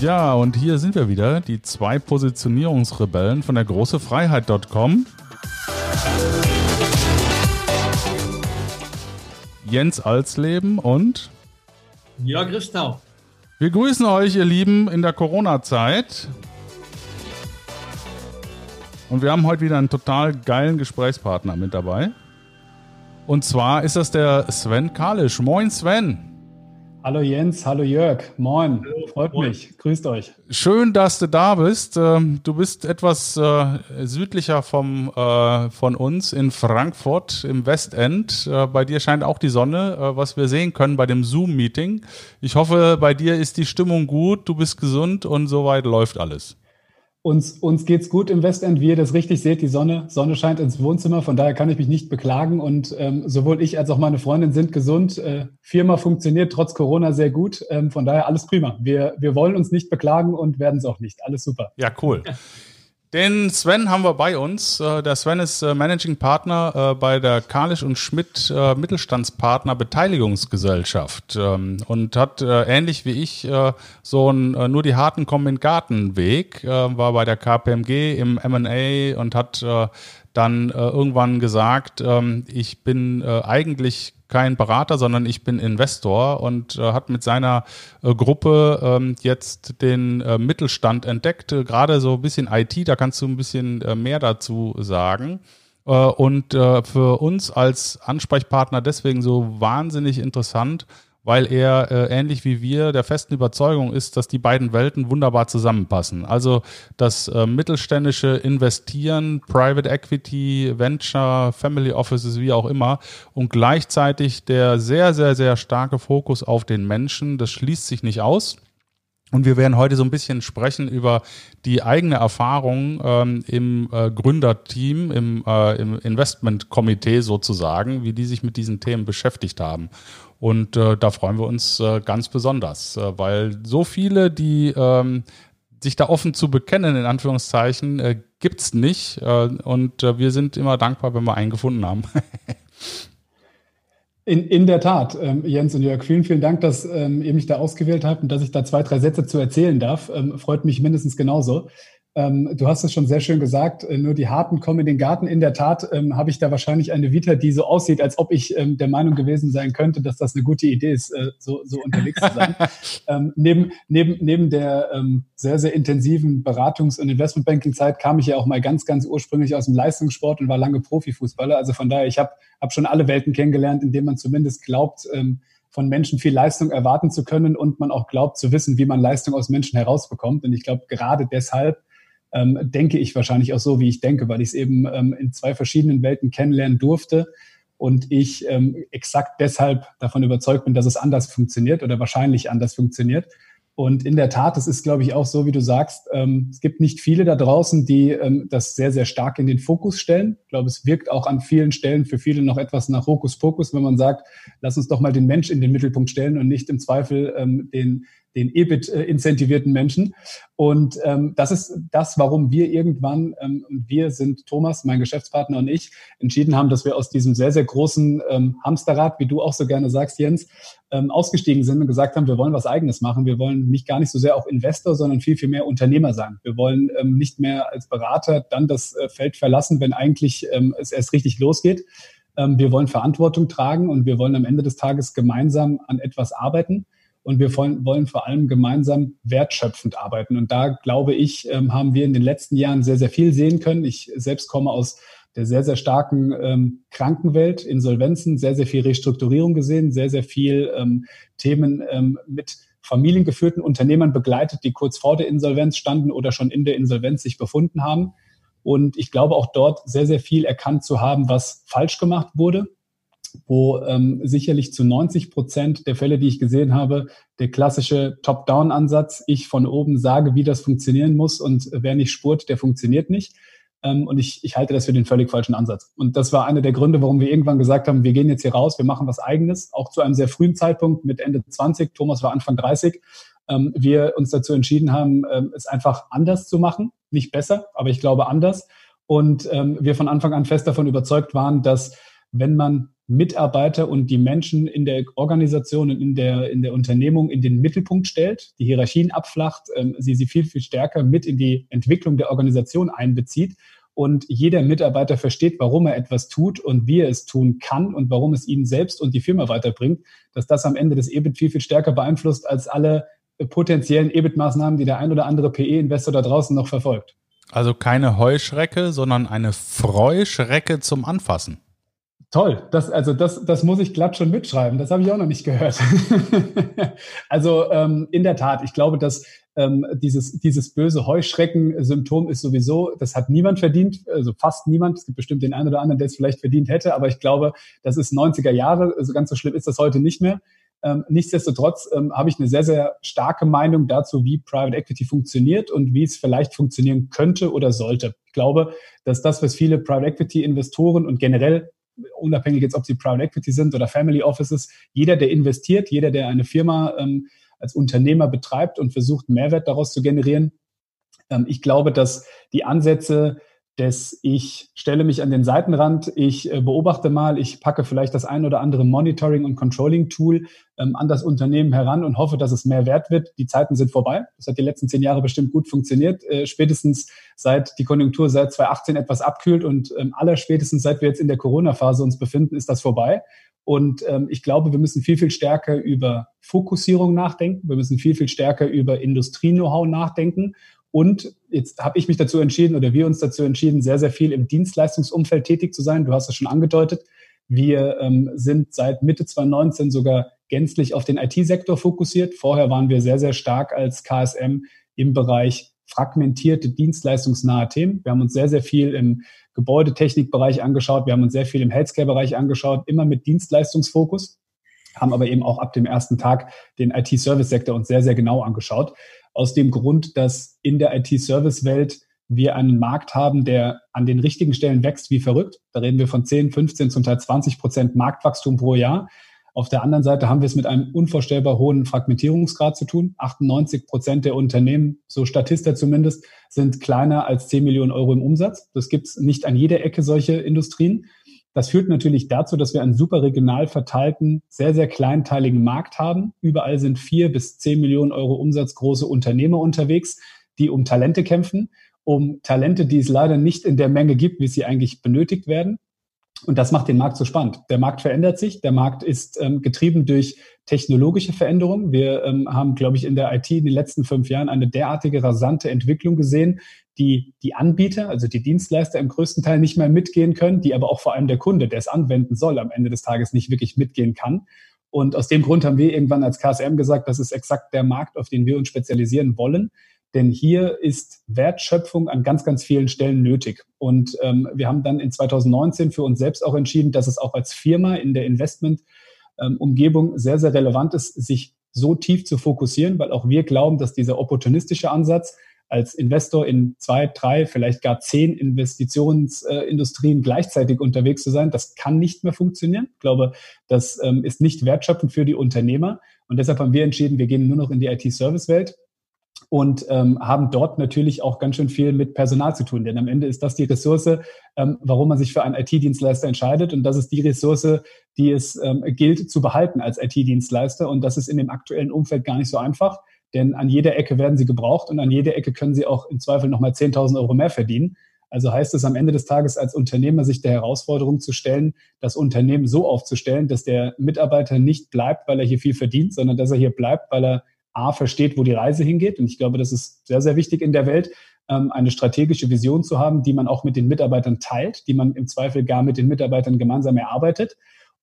Ja, und hier sind wir wieder, die zwei Positionierungsrebellen von der großefreiheit.com. Jens Alsleben und Jörg Christau. Wir grüßen euch, ihr Lieben, in der Corona-Zeit. Und wir haben heute wieder einen total geilen Gesprächspartner mit dabei. Und zwar ist das der Sven Kalisch. Moin Sven. Hallo Jens, hallo Jörg, moin, freut moin. mich, grüßt euch. Schön, dass du da bist. Ähm, du bist etwas äh, südlicher vom, äh, von uns in Frankfurt im Westend. Äh, bei dir scheint auch die Sonne, was wir sehen können bei dem Zoom-Meeting. Ich hoffe, bei dir ist die Stimmung gut, du bist gesund und soweit läuft alles. Uns, uns geht's gut im Westend, wie ihr das richtig seht, die Sonne, Sonne scheint ins Wohnzimmer, von daher kann ich mich nicht beklagen und ähm, sowohl ich als auch meine Freundin sind gesund. Äh, Firma funktioniert trotz Corona sehr gut, ähm, von daher alles prima. Wir, wir wollen uns nicht beklagen und werden es auch nicht. Alles super. Ja, cool. Den Sven haben wir bei uns. Äh, der Sven ist äh, Managing Partner äh, bei der Kalisch und Schmidt Mittelstandspartner Beteiligungsgesellschaft ähm, und hat ähnlich wie ich so ein nur die harten kommen in Garten Weg, war bei der KPMG im M&A und hat dann irgendwann gesagt, ähm, ich bin eigentlich kein Berater, sondern ich bin Investor und äh, hat mit seiner äh, Gruppe ähm, jetzt den äh, Mittelstand entdeckt, äh, gerade so ein bisschen IT, da kannst du ein bisschen äh, mehr dazu sagen. Äh, und für uns als Ansprechpartner deswegen so wahnsinnig interessant, weil er äh, ähnlich wie wir der festen Überzeugung ist, dass die beiden Welten wunderbar zusammenpassen. Also das äh, mittelständische Investieren, Private Equity, Venture, Family Offices, wie auch immer, und gleichzeitig der sehr, sehr, sehr starke Fokus auf den Menschen, das schließt sich nicht aus. Und wir werden heute so ein bisschen sprechen über die eigene Erfahrung ähm, im äh, Gründerteam, im, äh, im Investmentkomitee sozusagen, wie die sich mit diesen Themen beschäftigt haben. Und äh, da freuen wir uns äh, ganz besonders, äh, weil so viele, die ähm, sich da offen zu bekennen, in Anführungszeichen, äh, gibt's nicht. Äh, und äh, wir sind immer dankbar, wenn wir einen gefunden haben. In, in der Tat, ähm, Jens und Jörg, vielen, vielen Dank, dass ähm, ihr mich da ausgewählt habt und dass ich da zwei, drei Sätze zu erzählen darf. Ähm, freut mich mindestens genauso. Ähm, du hast es schon sehr schön gesagt, äh, nur die Harten kommen in den Garten. In der Tat ähm, habe ich da wahrscheinlich eine Vita, die so aussieht, als ob ich ähm, der Meinung gewesen sein könnte, dass das eine gute Idee ist, äh, so, so unterwegs zu sein. ähm, neben, neben, neben der ähm, sehr, sehr intensiven Beratungs- und Investmentbanking-Zeit kam ich ja auch mal ganz, ganz ursprünglich aus dem Leistungssport und war lange Profifußballer. Also von daher, ich habe hab schon alle Welten kennengelernt, in denen man zumindest glaubt, ähm, von Menschen viel Leistung erwarten zu können und man auch glaubt zu wissen, wie man Leistung aus Menschen herausbekommt. Und ich glaube, gerade deshalb ähm, denke ich wahrscheinlich auch so, wie ich denke, weil ich es eben ähm, in zwei verschiedenen Welten kennenlernen durfte und ich ähm, exakt deshalb davon überzeugt bin, dass es anders funktioniert oder wahrscheinlich anders funktioniert. Und in der Tat, es ist, glaube ich, auch so, wie du sagst, ähm, es gibt nicht viele da draußen, die ähm, das sehr, sehr stark in den Fokus stellen. Ich glaube, es wirkt auch an vielen Stellen für viele noch etwas nach Hokuspokus, wenn man sagt, lass uns doch mal den Mensch in den Mittelpunkt stellen und nicht im Zweifel ähm, den, den EBIT-incentivierten Menschen. Und ähm, das ist das, warum wir irgendwann, ähm, wir sind Thomas, mein Geschäftspartner und ich, entschieden haben, dass wir aus diesem sehr, sehr großen ähm, Hamsterrad, wie du auch so gerne sagst, Jens, ähm, ausgestiegen sind und gesagt haben, wir wollen was Eigenes machen. Wir wollen nicht gar nicht so sehr auch Investor, sondern viel, viel mehr Unternehmer sein. Wir wollen ähm, nicht mehr als Berater dann das äh, Feld verlassen, wenn eigentlich ähm, es erst richtig losgeht. Ähm, wir wollen Verantwortung tragen und wir wollen am Ende des Tages gemeinsam an etwas arbeiten und wir wollen, vor allem gemeinsam wertschöpfend arbeiten. Und da, glaube ich, ähm, haben wir in den letzten Jahren sehr, sehr viel sehen können. Ich selbst komme aus der sehr, sehr starken ähm, Krankenwelt, Insolvenzen, sehr, sehr viel Restrukturierung gesehen, sehr, sehr viel ähm, Themen ähm, mit familiengeführten Unternehmern begleitet, die kurz vor der Insolvenz standen oder schon in der Insolvenz sich befunden haben. Und ich glaube auch dort sehr, sehr viel erkannt zu haben, was falsch gemacht wurde wo ähm, sicherlich zu 90 Prozent der Fälle, die ich gesehen habe, der klassische Top-Down-Ansatz, ich von oben sage, wie das funktionieren muss und wer nicht spurt, der funktioniert nicht. Ähm, und ich, ich halte das für den völlig falschen Ansatz. Und das war einer der Gründe, warum wir irgendwann gesagt haben, wir gehen jetzt hier raus, wir machen was eigenes, auch zu einem sehr frühen Zeitpunkt mit Ende 20, Thomas war Anfang 30, ähm, wir uns dazu entschieden haben, ähm, es einfach anders zu machen. Nicht besser, aber ich glaube anders. Und ähm, wir von Anfang an fest davon überzeugt waren, dass wenn man Mitarbeiter und die Menschen in der Organisation und in der, in der Unternehmung in den Mittelpunkt stellt, die Hierarchien abflacht, ähm, sie sie viel, viel stärker mit in die Entwicklung der Organisation einbezieht und jeder Mitarbeiter versteht, warum er etwas tut und wie er es tun kann und warum es ihn selbst und die Firma weiterbringt, dass das am Ende das EBIT viel, viel stärker beeinflusst als alle potenziellen EBIT-Maßnahmen, die der ein oder andere PE-Investor da draußen noch verfolgt. Also keine Heuschrecke, sondern eine Freuschrecke zum Anfassen. Toll, das, also das, das muss ich glatt schon mitschreiben. Das habe ich auch noch nicht gehört. also ähm, in der Tat, ich glaube, dass ähm, dieses, dieses böse Heuschrecken-Symptom ist sowieso, das hat niemand verdient, also fast niemand. Es gibt bestimmt den einen oder anderen, der es vielleicht verdient hätte, aber ich glaube, das ist 90er Jahre, also ganz so schlimm ist das heute nicht mehr. Ähm, nichtsdestotrotz ähm, habe ich eine sehr, sehr starke Meinung dazu, wie Private Equity funktioniert und wie es vielleicht funktionieren könnte oder sollte. Ich glaube, dass das, was viele Private Equity Investoren und generell unabhängig jetzt, ob sie Private Equity sind oder Family Offices, jeder, der investiert, jeder, der eine Firma ähm, als Unternehmer betreibt und versucht, Mehrwert daraus zu generieren. Ähm, ich glaube, dass die Ansätze dass ich stelle mich an den Seitenrand, ich äh, beobachte mal, ich packe vielleicht das ein oder andere Monitoring- und Controlling-Tool ähm, an das Unternehmen heran und hoffe, dass es mehr wert wird. Die Zeiten sind vorbei. Das hat die letzten zehn Jahre bestimmt gut funktioniert. Äh, spätestens seit die Konjunktur seit 2018 etwas abkühlt und ähm, aller spätestens seit wir jetzt in der Corona-Phase uns befinden, ist das vorbei. Und ähm, ich glaube, wir müssen viel, viel stärker über Fokussierung nachdenken. Wir müssen viel, viel stärker über Industrie-Know-how nachdenken und jetzt habe ich mich dazu entschieden oder wir uns dazu entschieden, sehr, sehr viel im Dienstleistungsumfeld tätig zu sein. Du hast es schon angedeutet. Wir ähm, sind seit Mitte 2019 sogar gänzlich auf den IT-Sektor fokussiert. Vorher waren wir sehr, sehr stark als KSM im Bereich fragmentierte dienstleistungsnahe Themen. Wir haben uns sehr, sehr viel im Gebäudetechnikbereich angeschaut. Wir haben uns sehr viel im Healthcare-Bereich angeschaut, immer mit Dienstleistungsfokus, haben aber eben auch ab dem ersten Tag den IT-Service-Sektor uns sehr, sehr genau angeschaut aus dem Grund, dass in der IT-Service-Welt wir einen Markt haben, der an den richtigen Stellen wächst wie verrückt. Da reden wir von 10, 15, zum Teil 20 Prozent Marktwachstum pro Jahr. Auf der anderen Seite haben wir es mit einem unvorstellbar hohen Fragmentierungsgrad zu tun. 98 Prozent der Unternehmen, so Statista zumindest, sind kleiner als 10 Millionen Euro im Umsatz. Das gibt es nicht an jeder Ecke solche Industrien. Das führt natürlich dazu, dass wir einen super regional verteilten, sehr, sehr kleinteiligen Markt haben. Überall sind vier bis zehn Millionen Euro Umsatz große Unternehmer unterwegs, die um Talente kämpfen, um Talente, die es leider nicht in der Menge gibt, wie sie eigentlich benötigt werden. Und das macht den Markt so spannend. Der Markt verändert sich. Der Markt ist ähm, getrieben durch technologische Veränderungen. Wir ähm, haben, glaube ich, in der IT in den letzten fünf Jahren eine derartige rasante Entwicklung gesehen, die die Anbieter, also die Dienstleister im größten Teil nicht mehr mitgehen können, die aber auch vor allem der Kunde, der es anwenden soll, am Ende des Tages nicht wirklich mitgehen kann. Und aus dem Grund haben wir irgendwann als KSM gesagt, das ist exakt der Markt, auf den wir uns spezialisieren wollen. Denn hier ist Wertschöpfung an ganz, ganz vielen Stellen nötig. Und ähm, wir haben dann in 2019 für uns selbst auch entschieden, dass es auch als Firma in der Investment-Umgebung ähm, sehr, sehr relevant ist, sich so tief zu fokussieren, weil auch wir glauben, dass dieser opportunistische Ansatz als Investor in zwei, drei, vielleicht gar zehn Investitionsindustrien gleichzeitig unterwegs zu sein, das kann nicht mehr funktionieren. Ich glaube, das ähm, ist nicht wertschöpfend für die Unternehmer. Und deshalb haben wir entschieden, wir gehen nur noch in die IT-Service-Welt und ähm, haben dort natürlich auch ganz schön viel mit Personal zu tun. Denn am Ende ist das die Ressource, ähm, warum man sich für einen IT-Dienstleister entscheidet. Und das ist die Ressource, die es ähm, gilt zu behalten als IT-Dienstleister. Und das ist in dem aktuellen Umfeld gar nicht so einfach. Denn an jeder Ecke werden sie gebraucht und an jeder Ecke können sie auch im Zweifel nochmal 10.000 Euro mehr verdienen. Also heißt es am Ende des Tages als Unternehmer, sich der Herausforderung zu stellen, das Unternehmen so aufzustellen, dass der Mitarbeiter nicht bleibt, weil er hier viel verdient, sondern dass er hier bleibt, weil er A, versteht, wo die Reise hingeht. Und ich glaube, das ist sehr, sehr wichtig in der Welt, ähm, eine strategische Vision zu haben, die man auch mit den Mitarbeitern teilt, die man im Zweifel gar mit den Mitarbeitern gemeinsam erarbeitet.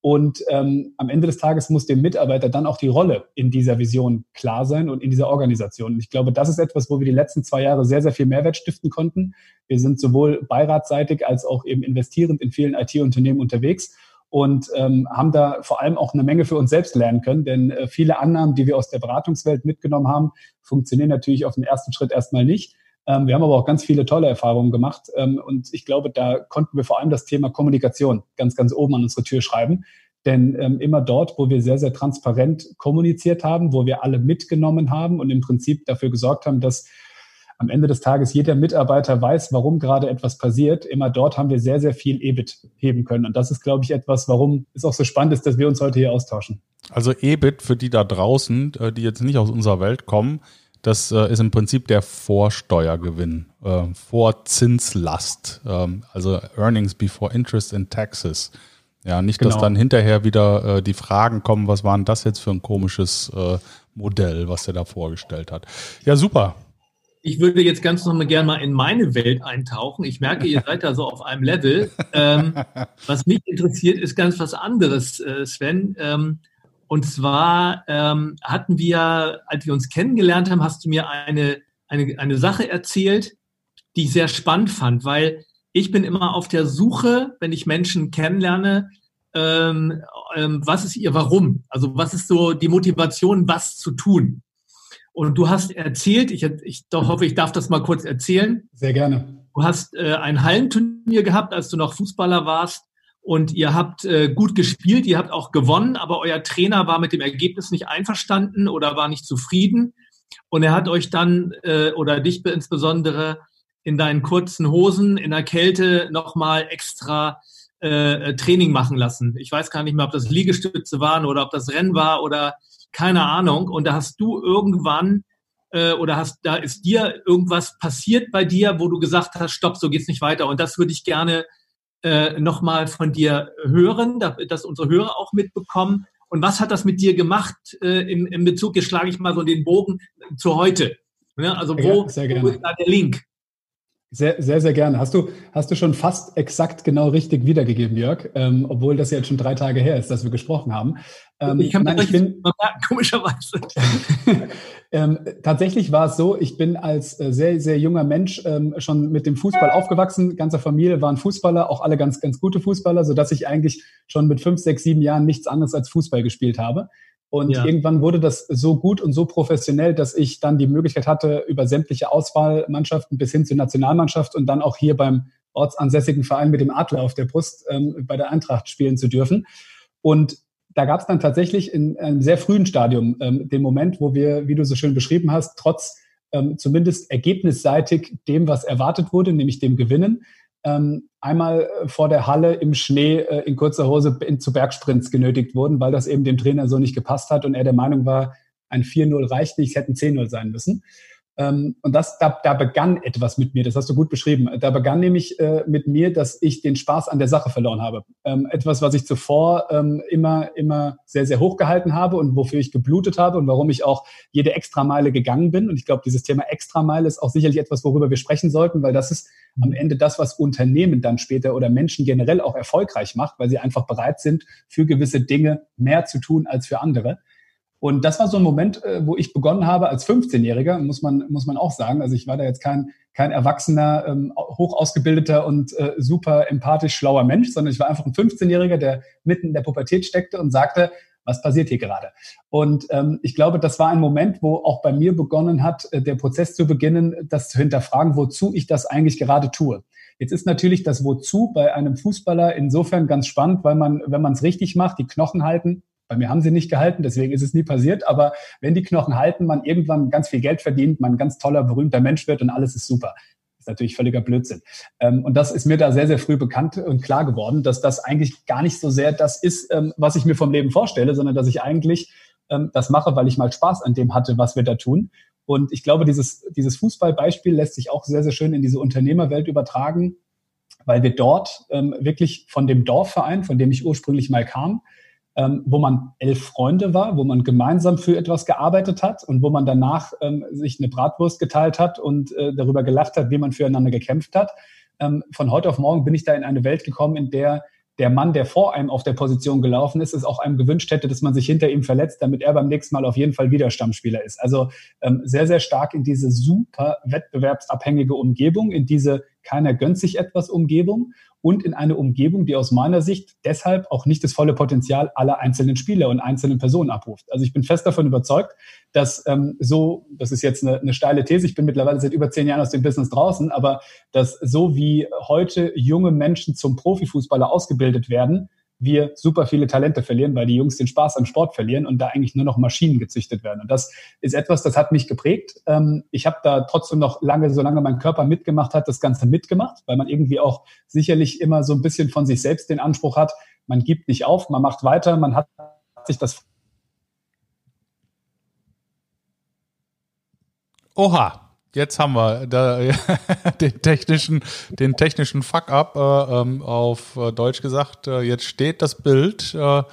Und ähm, am Ende des Tages muss dem Mitarbeiter dann auch die Rolle in dieser Vision klar sein und in dieser Organisation. Und ich glaube, das ist etwas, wo wir die letzten zwei Jahre sehr, sehr viel Mehrwert stiften konnten. Wir sind sowohl beiratseitig als auch eben investierend in vielen IT-Unternehmen unterwegs und ähm, haben da vor allem auch eine Menge für uns selbst lernen können, denn äh, viele Annahmen, die wir aus der Beratungswelt mitgenommen haben, funktionieren natürlich auf den ersten Schritt erstmal nicht. Ähm, wir haben aber auch ganz viele tolle Erfahrungen gemacht ähm, und ich glaube, da konnten wir vor allem das Thema Kommunikation ganz, ganz oben an unsere Tür schreiben. Denn ähm, immer dort, wo wir sehr, sehr transparent kommuniziert haben, wo wir alle mitgenommen haben und im Prinzip dafür gesorgt haben, dass am Ende des Tages jeder Mitarbeiter weiß, warum gerade etwas passiert. Immer dort haben wir sehr, sehr viel EBIT heben können. Und das ist, glaube ich, etwas, warum es auch so spannend ist, dass wir uns heute hier austauschen. Also EBIT für die da draußen, äh, die jetzt nicht aus unserer Welt kommen, das äh, ist im Prinzip der Vorsteuergewinn, äh, Vorzinslast, ähm, also Earnings before Interest and Taxes. Ja, nicht, genau. dass dann hinterher wieder äh, die Fragen kommen, was war denn das jetzt für ein komisches äh, Modell, was er da vorgestellt hat. Ja, super. Ich würde jetzt ganz noch mal gerne mal in meine Welt eintauchen. Ich merke, ihr seid da so auf einem Level. Ähm, was mich interessiert, ist ganz was anderes, äh, Sven. Ähm, und zwar ähm, hatten wir, als wir uns kennengelernt haben, hast du mir eine, eine, eine Sache erzählt, die ich sehr spannend fand, weil ich bin immer auf der Suche, wenn ich Menschen kennenlerne, ähm, ähm, was ist ihr Warum? Also was ist so die Motivation, was zu tun? Und du hast erzählt, ich, ich hoffe, ich darf das mal kurz erzählen. Sehr gerne. Du hast äh, ein Hallenturnier gehabt, als du noch Fußballer warst. Und ihr habt äh, gut gespielt, ihr habt auch gewonnen, aber euer Trainer war mit dem Ergebnis nicht einverstanden oder war nicht zufrieden. Und er hat euch dann äh, oder dich insbesondere in deinen kurzen Hosen in der Kälte nochmal extra äh, Training machen lassen. Ich weiß gar nicht mehr, ob das Liegestütze waren oder ob das Rennen war oder keine Ahnung. Und da hast du irgendwann äh, oder hast, da ist dir irgendwas passiert bei dir, wo du gesagt hast, stopp, so geht's nicht weiter. Und das würde ich gerne äh, nochmal von dir hören, dass unsere Hörer auch mitbekommen. Und was hat das mit dir gemacht äh, im, im Bezug, jetzt schlage ich mal so den Bogen zu heute. Ja, also wo, ja, wo ist da der Link? Sehr, sehr, sehr gerne. Hast du, hast du schon fast exakt genau richtig wiedergegeben, Jörg, ähm, obwohl das jetzt schon drei Tage her ist, dass wir gesprochen haben. Ähm, ich kann nein, ich bin, komischerweise. ähm, tatsächlich war es so, ich bin als äh, sehr, sehr junger Mensch ähm, schon mit dem Fußball aufgewachsen. Ganze Familie waren Fußballer, auch alle ganz, ganz gute Fußballer, sodass ich eigentlich schon mit fünf, sechs, sieben Jahren nichts anderes als Fußball gespielt habe. Und ja. irgendwann wurde das so gut und so professionell, dass ich dann die Möglichkeit hatte, über sämtliche Auswahlmannschaften bis hin zur Nationalmannschaft und dann auch hier beim ortsansässigen Verein mit dem Adler auf der Brust ähm, bei der Eintracht spielen zu dürfen. Und da gab es dann tatsächlich in einem sehr frühen Stadium ähm, den Moment, wo wir, wie du so schön beschrieben hast, trotz ähm, zumindest ergebnisseitig dem, was erwartet wurde, nämlich dem Gewinnen, ähm, einmal äh, vor der Halle im Schnee äh, in kurzer Hose in, zu Bergsprints genötigt wurden, weil das eben dem Trainer so nicht gepasst hat und er der Meinung war, ein 4-0 reicht nicht, es hätten 10-0 sein müssen. Ähm, und das, da, da begann etwas mit mir, das hast du gut beschrieben. Da begann nämlich äh, mit mir, dass ich den Spaß an der Sache verloren habe. Ähm, etwas, was ich zuvor ähm, immer, immer sehr, sehr hoch gehalten habe und wofür ich geblutet habe und warum ich auch jede Extrameile gegangen bin. Und ich glaube, dieses Thema Extrameile ist auch sicherlich etwas, worüber wir sprechen sollten, weil das ist am Ende das, was Unternehmen dann später oder Menschen generell auch erfolgreich macht, weil sie einfach bereit sind, für gewisse Dinge mehr zu tun als für andere. Und das war so ein Moment, äh, wo ich begonnen habe als 15-Jähriger, muss man, muss man auch sagen. Also ich war da jetzt kein, kein erwachsener, ähm, hoch ausgebildeter und äh, super empathisch schlauer Mensch, sondern ich war einfach ein 15-Jähriger, der mitten in der Pubertät steckte und sagte, was passiert hier gerade? Und ähm, ich glaube, das war ein Moment, wo auch bei mir begonnen hat, äh, der Prozess zu beginnen, das zu hinterfragen, wozu ich das eigentlich gerade tue. Jetzt ist natürlich das Wozu bei einem Fußballer insofern ganz spannend, weil man, wenn man es richtig macht, die Knochen halten, bei mir haben sie nicht gehalten, deswegen ist es nie passiert. Aber wenn die Knochen halten, man irgendwann ganz viel Geld verdient, man ein ganz toller, berühmter Mensch wird und alles ist super. Ist natürlich völliger Blödsinn. Ähm, und das ist mir da sehr, sehr früh bekannt und klar geworden, dass das eigentlich gar nicht so sehr das ist, ähm, was ich mir vom Leben vorstelle, sondern dass ich eigentlich ähm, das mache, weil ich mal Spaß an dem hatte, was wir da tun. Und ich glaube, dieses, dieses Fußballbeispiel lässt sich auch sehr, sehr schön in diese Unternehmerwelt übertragen, weil wir dort wirklich von dem Dorfverein, von dem ich ursprünglich mal kam, ähm, wo man elf Freunde war, wo man gemeinsam für etwas gearbeitet hat und wo man danach ähm, sich eine Bratwurst geteilt hat und äh, darüber gelacht hat, wie man füreinander gekämpft hat. Ähm, von heute auf morgen bin ich da in eine Welt gekommen, in der der Mann, der vor einem auf der Position gelaufen ist, es auch einem gewünscht hätte, dass man sich hinter ihm verletzt, damit er beim nächsten Mal auf jeden Fall wieder Stammspieler ist. Also ähm, sehr, sehr stark in diese super wettbewerbsabhängige Umgebung, in diese keiner gönnt sich etwas Umgebung und in eine Umgebung, die aus meiner Sicht deshalb auch nicht das volle Potenzial aller einzelnen Spieler und einzelnen Personen abruft. Also ich bin fest davon überzeugt, dass ähm, so, das ist jetzt eine, eine steile These, ich bin mittlerweile seit über zehn Jahren aus dem Business draußen, aber dass so wie heute junge Menschen zum Profifußballer ausgebildet werden, wir super viele Talente verlieren, weil die Jungs den Spaß am Sport verlieren und da eigentlich nur noch Maschinen gezüchtet werden. Und das ist etwas, das hat mich geprägt. Ähm, ich habe da trotzdem noch lange, solange mein Körper mitgemacht hat, das Ganze mitgemacht, weil man irgendwie auch sicherlich immer so ein bisschen von sich selbst den Anspruch hat, man gibt nicht auf, man macht weiter, man hat sich das Oha, jetzt haben wir da, den technischen, den technischen Fuck-up äh, ähm, auf äh, Deutsch gesagt. Äh, jetzt steht das Bild, äh,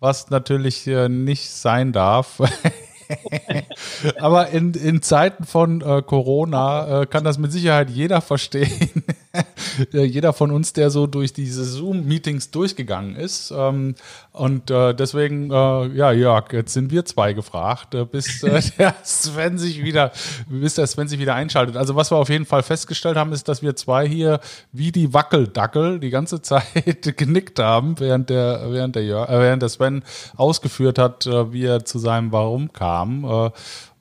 was natürlich äh, nicht sein darf. Aber in, in Zeiten von äh, Corona kann das mit Sicherheit jeder verstehen. jeder von uns, der so durch diese Zoom-Meetings durchgegangen ist. Ähm, und äh, deswegen, äh, ja, Jörg, jetzt sind wir zwei gefragt, äh, bis äh, der Sven sich wieder, bis der Sven sich wieder einschaltet. Also was wir auf jeden Fall festgestellt haben, ist, dass wir zwei hier wie die Wackeldackel die ganze Zeit genickt haben, während der, während der, Jörg, äh, während der Sven ausgeführt hat, äh, wie er zu seinem Warum kam.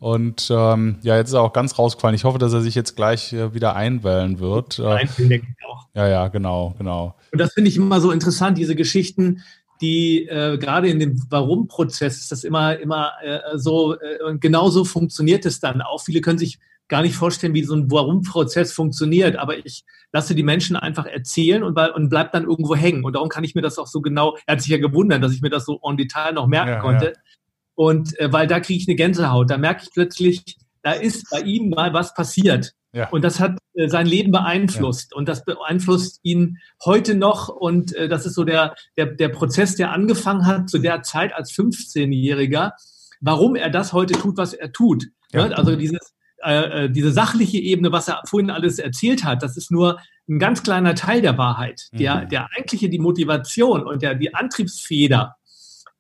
Und ähm, ja, jetzt ist er auch ganz rausgefallen. Ich hoffe, dass er sich jetzt gleich äh, wieder einwählen wird. Äh, denke ich auch. Ja, ja, genau, genau. Und das finde ich immer so interessant, diese Geschichten, die äh, gerade in dem Warum-Prozess ist das immer, immer äh, so, äh, genau so funktioniert es dann auch. Viele können sich gar nicht vorstellen, wie so ein Warum-Prozess funktioniert, aber ich lasse die Menschen einfach erzählen und, und bleib dann irgendwo hängen. Und darum kann ich mir das auch so genau, er hat sich ja gewundert, dass ich mir das so en Detail noch merken ja, konnte. Ja. Und äh, weil da kriege ich eine Gänsehaut, da merke ich plötzlich, da ist bei ihm mal was passiert. Ja. Und das hat äh, sein Leben beeinflusst ja. und das beeinflusst ihn heute noch. Und äh, das ist so der, der, der Prozess, der angefangen hat zu der Zeit als 15-Jähriger, warum er das heute tut, was er tut. Ja. Ne? Also dieses, äh, äh, diese sachliche Ebene, was er vorhin alles erzählt hat, das ist nur ein ganz kleiner Teil der Wahrheit. Der, mhm. der eigentliche, die Motivation und der, die Antriebsfeder,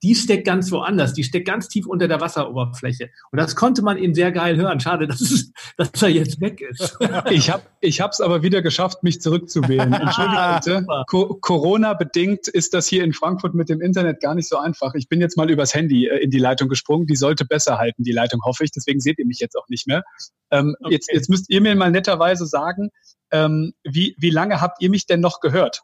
die steckt ganz woanders, die steckt ganz tief unter der Wasseroberfläche. Und das konnte man eben sehr geil hören. Schade, dass, es, dass er jetzt weg ist. Ich habe ich es aber wieder geschafft, mich zurückzuwählen. Entschuldigung bitte. Co Corona-bedingt ist das hier in Frankfurt mit dem Internet gar nicht so einfach. Ich bin jetzt mal übers Handy äh, in die Leitung gesprungen. Die sollte besser halten, die Leitung, hoffe ich. Deswegen seht ihr mich jetzt auch nicht mehr. Ähm, okay. jetzt, jetzt müsst ihr mir mal netterweise sagen, ähm, wie, wie lange habt ihr mich denn noch gehört?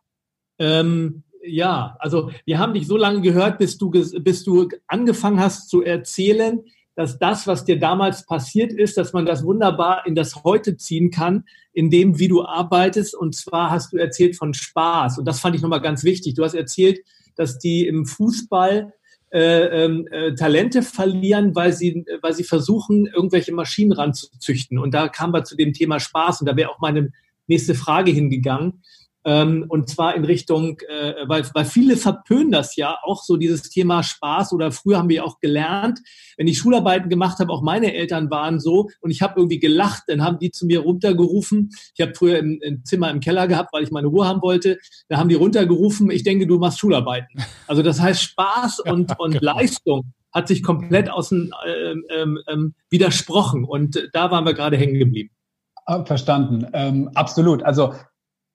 Ähm, ja, also wir haben dich so lange gehört, bis du, bis du angefangen hast zu erzählen, dass das, was dir damals passiert ist, dass man das wunderbar in das Heute ziehen kann, in dem, wie du arbeitest. Und zwar hast du erzählt von Spaß. Und das fand ich nochmal ganz wichtig. Du hast erzählt, dass die im Fußball äh, ähm, äh, Talente verlieren, weil sie, weil sie versuchen, irgendwelche Maschinen ranzuzüchten. Und da kam wir zu dem Thema Spaß. Und da wäre auch meine nächste Frage hingegangen. Ähm, und zwar in Richtung, äh, weil, weil viele verpönen das ja auch so dieses Thema Spaß oder früher haben wir auch gelernt, wenn ich Schularbeiten gemacht habe, auch meine Eltern waren so und ich habe irgendwie gelacht, dann haben die zu mir runtergerufen. Ich habe früher im, im, Zimmer im Keller gehabt, weil ich meine Ruhe haben wollte. Da haben die runtergerufen, ich denke, du machst Schularbeiten. Also das heißt Spaß und, und genau. Leistung hat sich komplett außen ähm, ähm, ähm, widersprochen und da waren wir gerade hängen geblieben. Ah, verstanden. Ähm, absolut. Also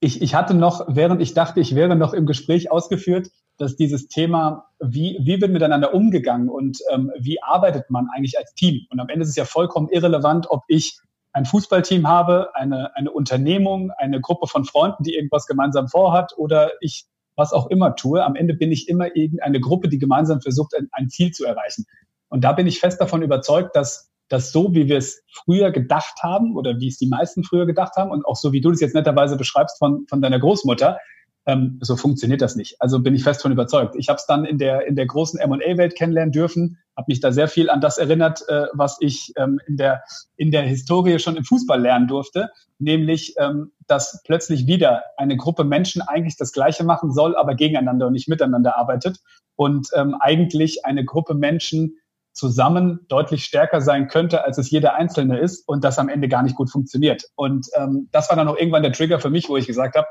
ich, ich hatte noch, während ich dachte, ich wäre noch im Gespräch ausgeführt, dass dieses Thema, wie, wie wird miteinander umgegangen und ähm, wie arbeitet man eigentlich als Team? Und am Ende ist es ja vollkommen irrelevant, ob ich ein Fußballteam habe, eine, eine Unternehmung, eine Gruppe von Freunden, die irgendwas gemeinsam vorhat oder ich was auch immer tue. Am Ende bin ich immer irgendeine Gruppe, die gemeinsam versucht, ein, ein Ziel zu erreichen. Und da bin ich fest davon überzeugt, dass dass so, wie wir es früher gedacht haben oder wie es die meisten früher gedacht haben und auch so, wie du das jetzt netterweise beschreibst von, von deiner Großmutter, ähm, so funktioniert das nicht. Also bin ich fest von überzeugt. Ich habe es dann in der, in der großen M&A-Welt kennenlernen dürfen, habe mich da sehr viel an das erinnert, äh, was ich ähm, in, der, in der Historie schon im Fußball lernen durfte, nämlich, ähm, dass plötzlich wieder eine Gruppe Menschen eigentlich das Gleiche machen soll, aber gegeneinander und nicht miteinander arbeitet und ähm, eigentlich eine Gruppe Menschen zusammen deutlich stärker sein könnte, als es jeder Einzelne ist und das am Ende gar nicht gut funktioniert. Und ähm, das war dann auch irgendwann der Trigger für mich, wo ich gesagt habe,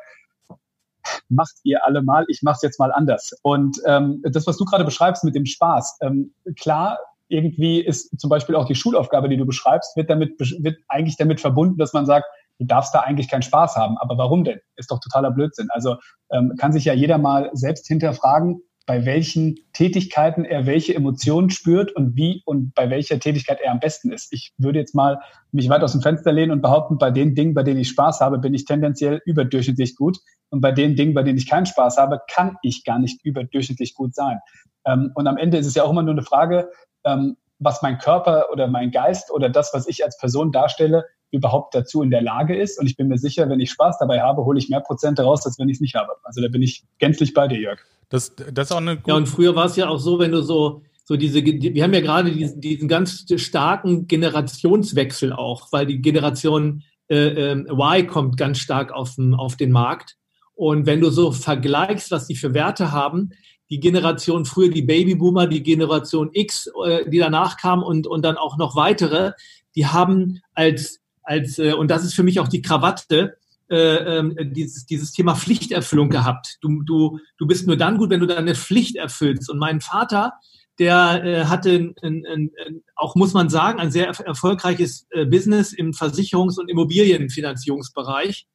macht ihr alle mal, ich mache es jetzt mal anders. Und ähm, das, was du gerade beschreibst mit dem Spaß, ähm, klar, irgendwie ist zum Beispiel auch die Schulaufgabe, die du beschreibst, wird damit wird eigentlich damit verbunden, dass man sagt, du darfst da eigentlich keinen Spaß haben. Aber warum denn? Ist doch totaler Blödsinn. Also ähm, kann sich ja jeder mal selbst hinterfragen, bei welchen Tätigkeiten er welche Emotionen spürt und wie und bei welcher Tätigkeit er am besten ist. Ich würde jetzt mal mich weit aus dem Fenster lehnen und behaupten, bei den Dingen, bei denen ich Spaß habe, bin ich tendenziell überdurchschnittlich gut. Und bei den Dingen, bei denen ich keinen Spaß habe, kann ich gar nicht überdurchschnittlich gut sein. Ähm, und am Ende ist es ja auch immer nur eine Frage, ähm, was mein Körper oder mein Geist oder das, was ich als Person darstelle, überhaupt dazu in der Lage ist. Und ich bin mir sicher, wenn ich Spaß dabei habe, hole ich mehr Prozente raus, als wenn ich es nicht habe. Also da bin ich gänzlich bei dir, Jörg. Das, das ist auch eine Ja, und früher war es ja auch so, wenn du so, so diese, wir haben ja gerade diesen, diesen ganz starken Generationswechsel auch, weil die Generation äh, äh, Y kommt ganz stark auf den, auf den Markt. Und wenn du so vergleichst, was die für Werte haben, die Generation früher, die Babyboomer, die Generation X, äh, die danach kam und, und dann auch noch weitere, die haben als, als äh, und das ist für mich auch die Krawatte, äh, äh, dieses, dieses Thema Pflichterfüllung gehabt. Du, du, du bist nur dann gut, wenn du deine Pflicht erfüllst. Und mein Vater, der äh, hatte ein, ein, ein, auch, muss man sagen, ein sehr erfolgreiches äh, Business im Versicherungs- und Immobilienfinanzierungsbereich.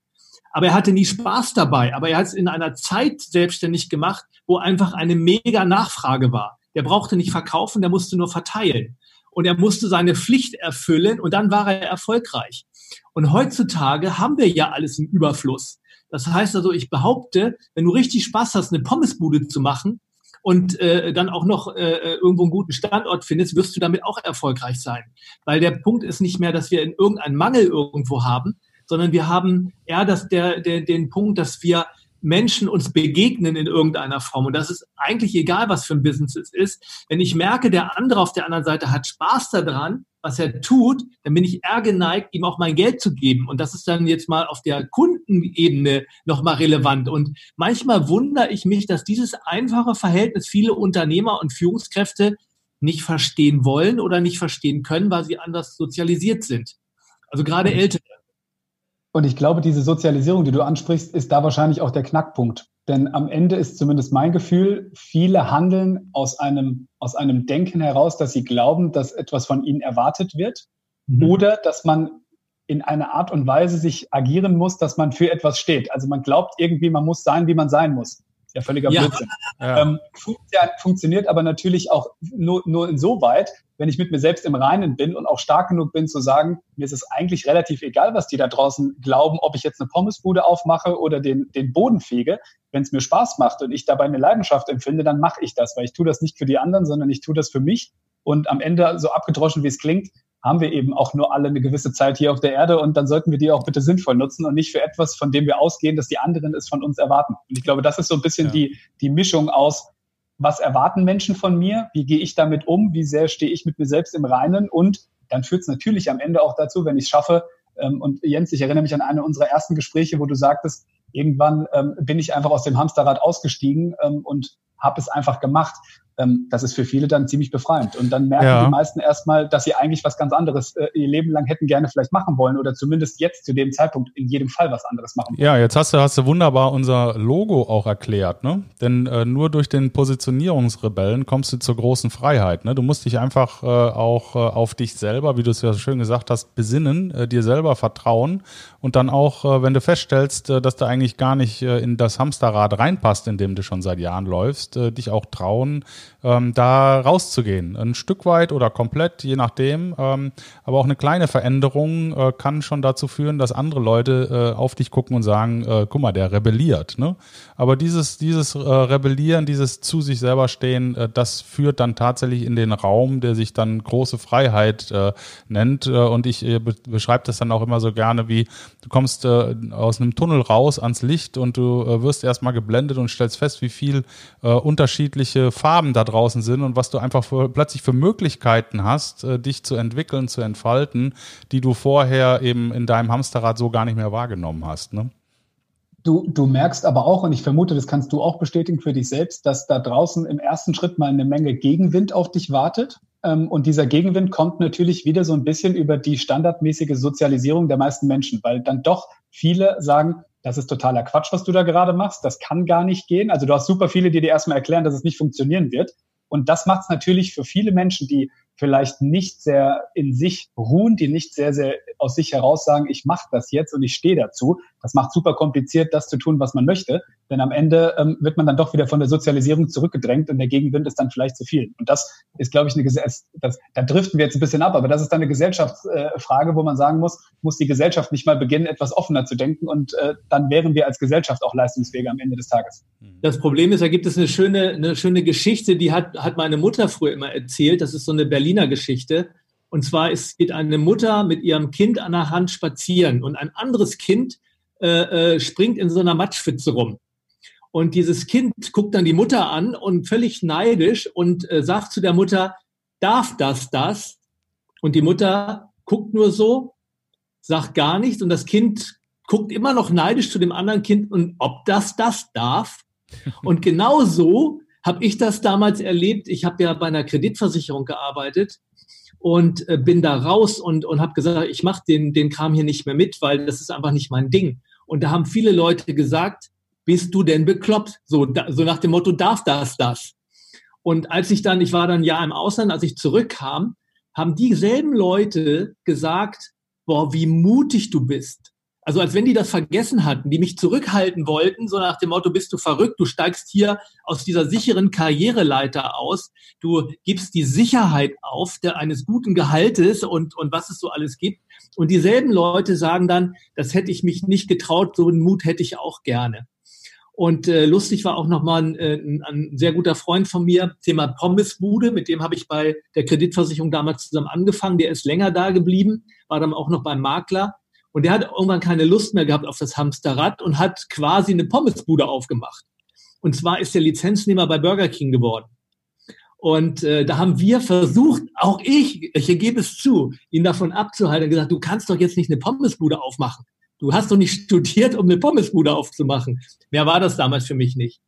Aber er hatte nie Spaß dabei. Aber er hat es in einer Zeit selbstständig gemacht, wo einfach eine mega Nachfrage war. Der brauchte nicht verkaufen, der musste nur verteilen. Und er musste seine Pflicht erfüllen und dann war er erfolgreich. Und heutzutage haben wir ja alles im Überfluss. Das heißt also, ich behaupte, wenn du richtig Spaß hast, eine Pommesbude zu machen und äh, dann auch noch äh, irgendwo einen guten Standort findest, wirst du damit auch erfolgreich sein. Weil der Punkt ist nicht mehr, dass wir in irgendeinen Mangel irgendwo haben, sondern wir haben eher das, der, der, den Punkt, dass wir Menschen uns begegnen in irgendeiner Form. Und das ist eigentlich egal, was für ein Business es ist. Wenn ich merke, der andere auf der anderen Seite hat Spaß daran, was er tut, dann bin ich eher geneigt, ihm auch mein Geld zu geben. Und das ist dann jetzt mal auf der Kundenebene nochmal relevant. Und manchmal wundere ich mich, dass dieses einfache Verhältnis viele Unternehmer und Führungskräfte nicht verstehen wollen oder nicht verstehen können, weil sie anders sozialisiert sind. Also gerade Ältere. Und ich glaube, diese Sozialisierung, die du ansprichst, ist da wahrscheinlich auch der Knackpunkt. Denn am Ende ist zumindest mein Gefühl, viele handeln aus einem, aus einem Denken heraus, dass sie glauben, dass etwas von ihnen erwartet wird mhm. oder dass man in einer Art und Weise sich agieren muss, dass man für etwas steht. Also man glaubt irgendwie, man muss sein, wie man sein muss. Ist ja völliger ja. Blödsinn. Ja. Ähm, funktioniert aber natürlich auch nur, nur insoweit, wenn ich mit mir selbst im Reinen bin und auch stark genug bin zu sagen, mir ist es eigentlich relativ egal, was die da draußen glauben, ob ich jetzt eine Pommesbude aufmache oder den, den Boden fege. Wenn es mir Spaß macht und ich dabei eine Leidenschaft empfinde, dann mache ich das, weil ich tue das nicht für die anderen, sondern ich tue das für mich. Und am Ende, so abgedroschen wie es klingt, haben wir eben auch nur alle eine gewisse Zeit hier auf der Erde und dann sollten wir die auch bitte sinnvoll nutzen und nicht für etwas, von dem wir ausgehen, dass die anderen es von uns erwarten. Und ich glaube, das ist so ein bisschen ja. die, die Mischung aus, was erwarten Menschen von mir, wie gehe ich damit um, wie sehr stehe ich mit mir selbst im Reinen? Und dann führt es natürlich am Ende auch dazu, wenn ich es schaffe, ähm, und Jens, ich erinnere mich an eine unserer ersten Gespräche, wo du sagtest, irgendwann ähm, bin ich einfach aus dem Hamsterrad ausgestiegen ähm, und habe es einfach gemacht ähm, das ist für viele dann ziemlich befreiend. Und dann merken ja. die meisten erstmal, dass sie eigentlich was ganz anderes äh, ihr Leben lang hätten gerne vielleicht machen wollen oder zumindest jetzt zu dem Zeitpunkt in jedem Fall was anderes machen wollen. Ja, jetzt hast du, hast du wunderbar unser Logo auch erklärt, ne? Denn äh, nur durch den Positionierungsrebellen kommst du zur großen Freiheit. Ne? Du musst dich einfach äh, auch äh, auf dich selber, wie du es ja schön gesagt hast, besinnen, äh, dir selber vertrauen und dann auch, äh, wenn du feststellst, dass du eigentlich gar nicht in das Hamsterrad reinpasst, in dem du schon seit Jahren läufst, dich auch trauen, ähm, da rauszugehen. Ein Stück weit oder komplett, je nachdem. Ähm, aber auch eine kleine Veränderung äh, kann schon dazu führen, dass andere Leute äh, auf dich gucken und sagen, äh, guck mal, der rebelliert. Ne? Aber dieses, dieses äh, Rebellieren, dieses zu sich selber stehen, äh, das führt dann tatsächlich in den Raum, der sich dann große Freiheit äh, nennt. Äh, und ich äh, be beschreibe das dann auch immer so gerne wie, du kommst äh, aus einem Tunnel raus ans Licht und du äh, wirst erstmal geblendet und stellst fest, wie viel äh, unterschiedliche Farben da draußen sind und was du einfach für, plötzlich für Möglichkeiten hast, äh, dich zu entwickeln, zu entfalten, die du vorher eben in deinem Hamsterrad so gar nicht mehr wahrgenommen hast. Ne? Du, du merkst aber auch, und ich vermute, das kannst du auch bestätigen für dich selbst, dass da draußen im ersten Schritt mal eine Menge Gegenwind auf dich wartet. Ähm, und dieser Gegenwind kommt natürlich wieder so ein bisschen über die standardmäßige Sozialisierung der meisten Menschen, weil dann doch viele sagen, das ist totaler Quatsch, was du da gerade machst. Das kann gar nicht gehen. Also du hast super viele, die dir erstmal erklären, dass es nicht funktionieren wird. Und das macht es natürlich für viele Menschen, die vielleicht nicht sehr in sich ruhen, die nicht sehr, sehr aus sich heraus sagen, ich mache das jetzt und ich stehe dazu. Das macht super kompliziert, das zu tun, was man möchte. Denn am Ende ähm, wird man dann doch wieder von der Sozialisierung zurückgedrängt und der Gegenwind ist dann vielleicht zu viel. Und das ist, glaube ich, eine Gesellschaft, da driften wir jetzt ein bisschen ab, aber das ist dann eine Gesellschaftsfrage, wo man sagen muss, muss die Gesellschaft nicht mal beginnen, etwas offener zu denken und äh, dann wären wir als Gesellschaft auch leistungsfähiger am Ende des Tages. Das Problem ist, da gibt es eine schöne, eine schöne Geschichte, die hat, hat meine Mutter früher immer erzählt. Das ist so eine Berliner Geschichte. Und zwar ist, geht eine Mutter mit ihrem Kind an der Hand spazieren und ein anderes Kind äh, äh, springt in so einer Matschpfütze rum. Und dieses Kind guckt dann die Mutter an und völlig neidisch und äh, sagt zu der Mutter, darf das das? Und die Mutter guckt nur so, sagt gar nichts und das Kind guckt immer noch neidisch zu dem anderen Kind und ob das das darf. Und genau so habe ich das damals erlebt. Ich habe ja bei einer Kreditversicherung gearbeitet und äh, bin da raus und, und habe gesagt, ich mache den, den Kram hier nicht mehr mit, weil das ist einfach nicht mein Ding. Und da haben viele Leute gesagt, bist du denn bekloppt? So, da, so nach dem Motto, darf das das? Und als ich dann, ich war dann ja im Ausland, als ich zurückkam, haben dieselben Leute gesagt, boah, wie mutig du bist. Also als wenn die das vergessen hatten, die mich zurückhalten wollten, so nach dem Motto, bist du verrückt, du steigst hier aus dieser sicheren Karriereleiter aus, du gibst die Sicherheit auf der, eines guten Gehaltes und, und was es so alles gibt. Und dieselben Leute sagen dann, das hätte ich mich nicht getraut, so einen Mut hätte ich auch gerne. Und äh, lustig war auch nochmal ein, äh, ein, ein sehr guter Freund von mir, Thema Pommesbude, mit dem habe ich bei der Kreditversicherung damals zusammen angefangen. Der ist länger da geblieben, war dann auch noch beim Makler. Und der hat irgendwann keine Lust mehr gehabt auf das Hamsterrad und hat quasi eine Pommesbude aufgemacht. Und zwar ist der Lizenznehmer bei Burger King geworden. Und äh, da haben wir versucht, auch ich, ich gebe es zu, ihn davon abzuhalten und gesagt, du kannst doch jetzt nicht eine Pommesbude aufmachen. Du hast doch nicht studiert, um eine Pommesbude aufzumachen. Mehr war das damals für mich nicht.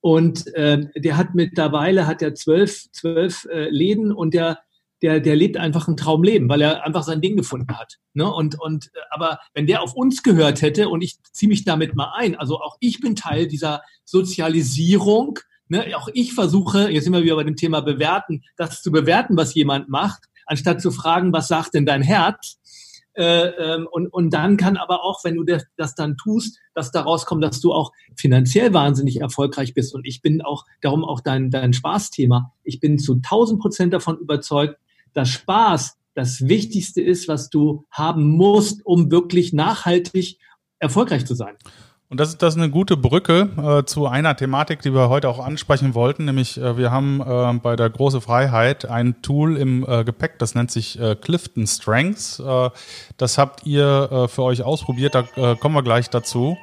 Und äh, der hat mittlerweile hat er zwölf, zwölf äh, Läden und der, der, der lebt einfach ein Traumleben, weil er einfach sein Ding gefunden hat. Ne? Und, und äh, aber wenn der auf uns gehört hätte und ich ziehe mich damit mal ein, also auch ich bin Teil dieser Sozialisierung. Ne? Auch ich versuche, jetzt sind wir wieder bei dem Thema bewerten, das zu bewerten, was jemand macht, anstatt zu fragen, was sagt denn dein Herz? Äh, ähm, und, und dann kann aber auch, wenn du das, das dann tust, dass daraus kommt, dass du auch finanziell wahnsinnig erfolgreich bist. Und ich bin auch, darum auch dein, dein Spaßthema. Ich bin zu 1000 Prozent davon überzeugt, dass Spaß das Wichtigste ist, was du haben musst, um wirklich nachhaltig erfolgreich zu sein. Und das ist das ist eine gute Brücke äh, zu einer Thematik, die wir heute auch ansprechen wollten, nämlich äh, wir haben äh, bei der große Freiheit ein Tool im äh, Gepäck, das nennt sich äh, Clifton Strengths. Äh, das habt ihr für euch ausprobiert, da kommen wir gleich dazu.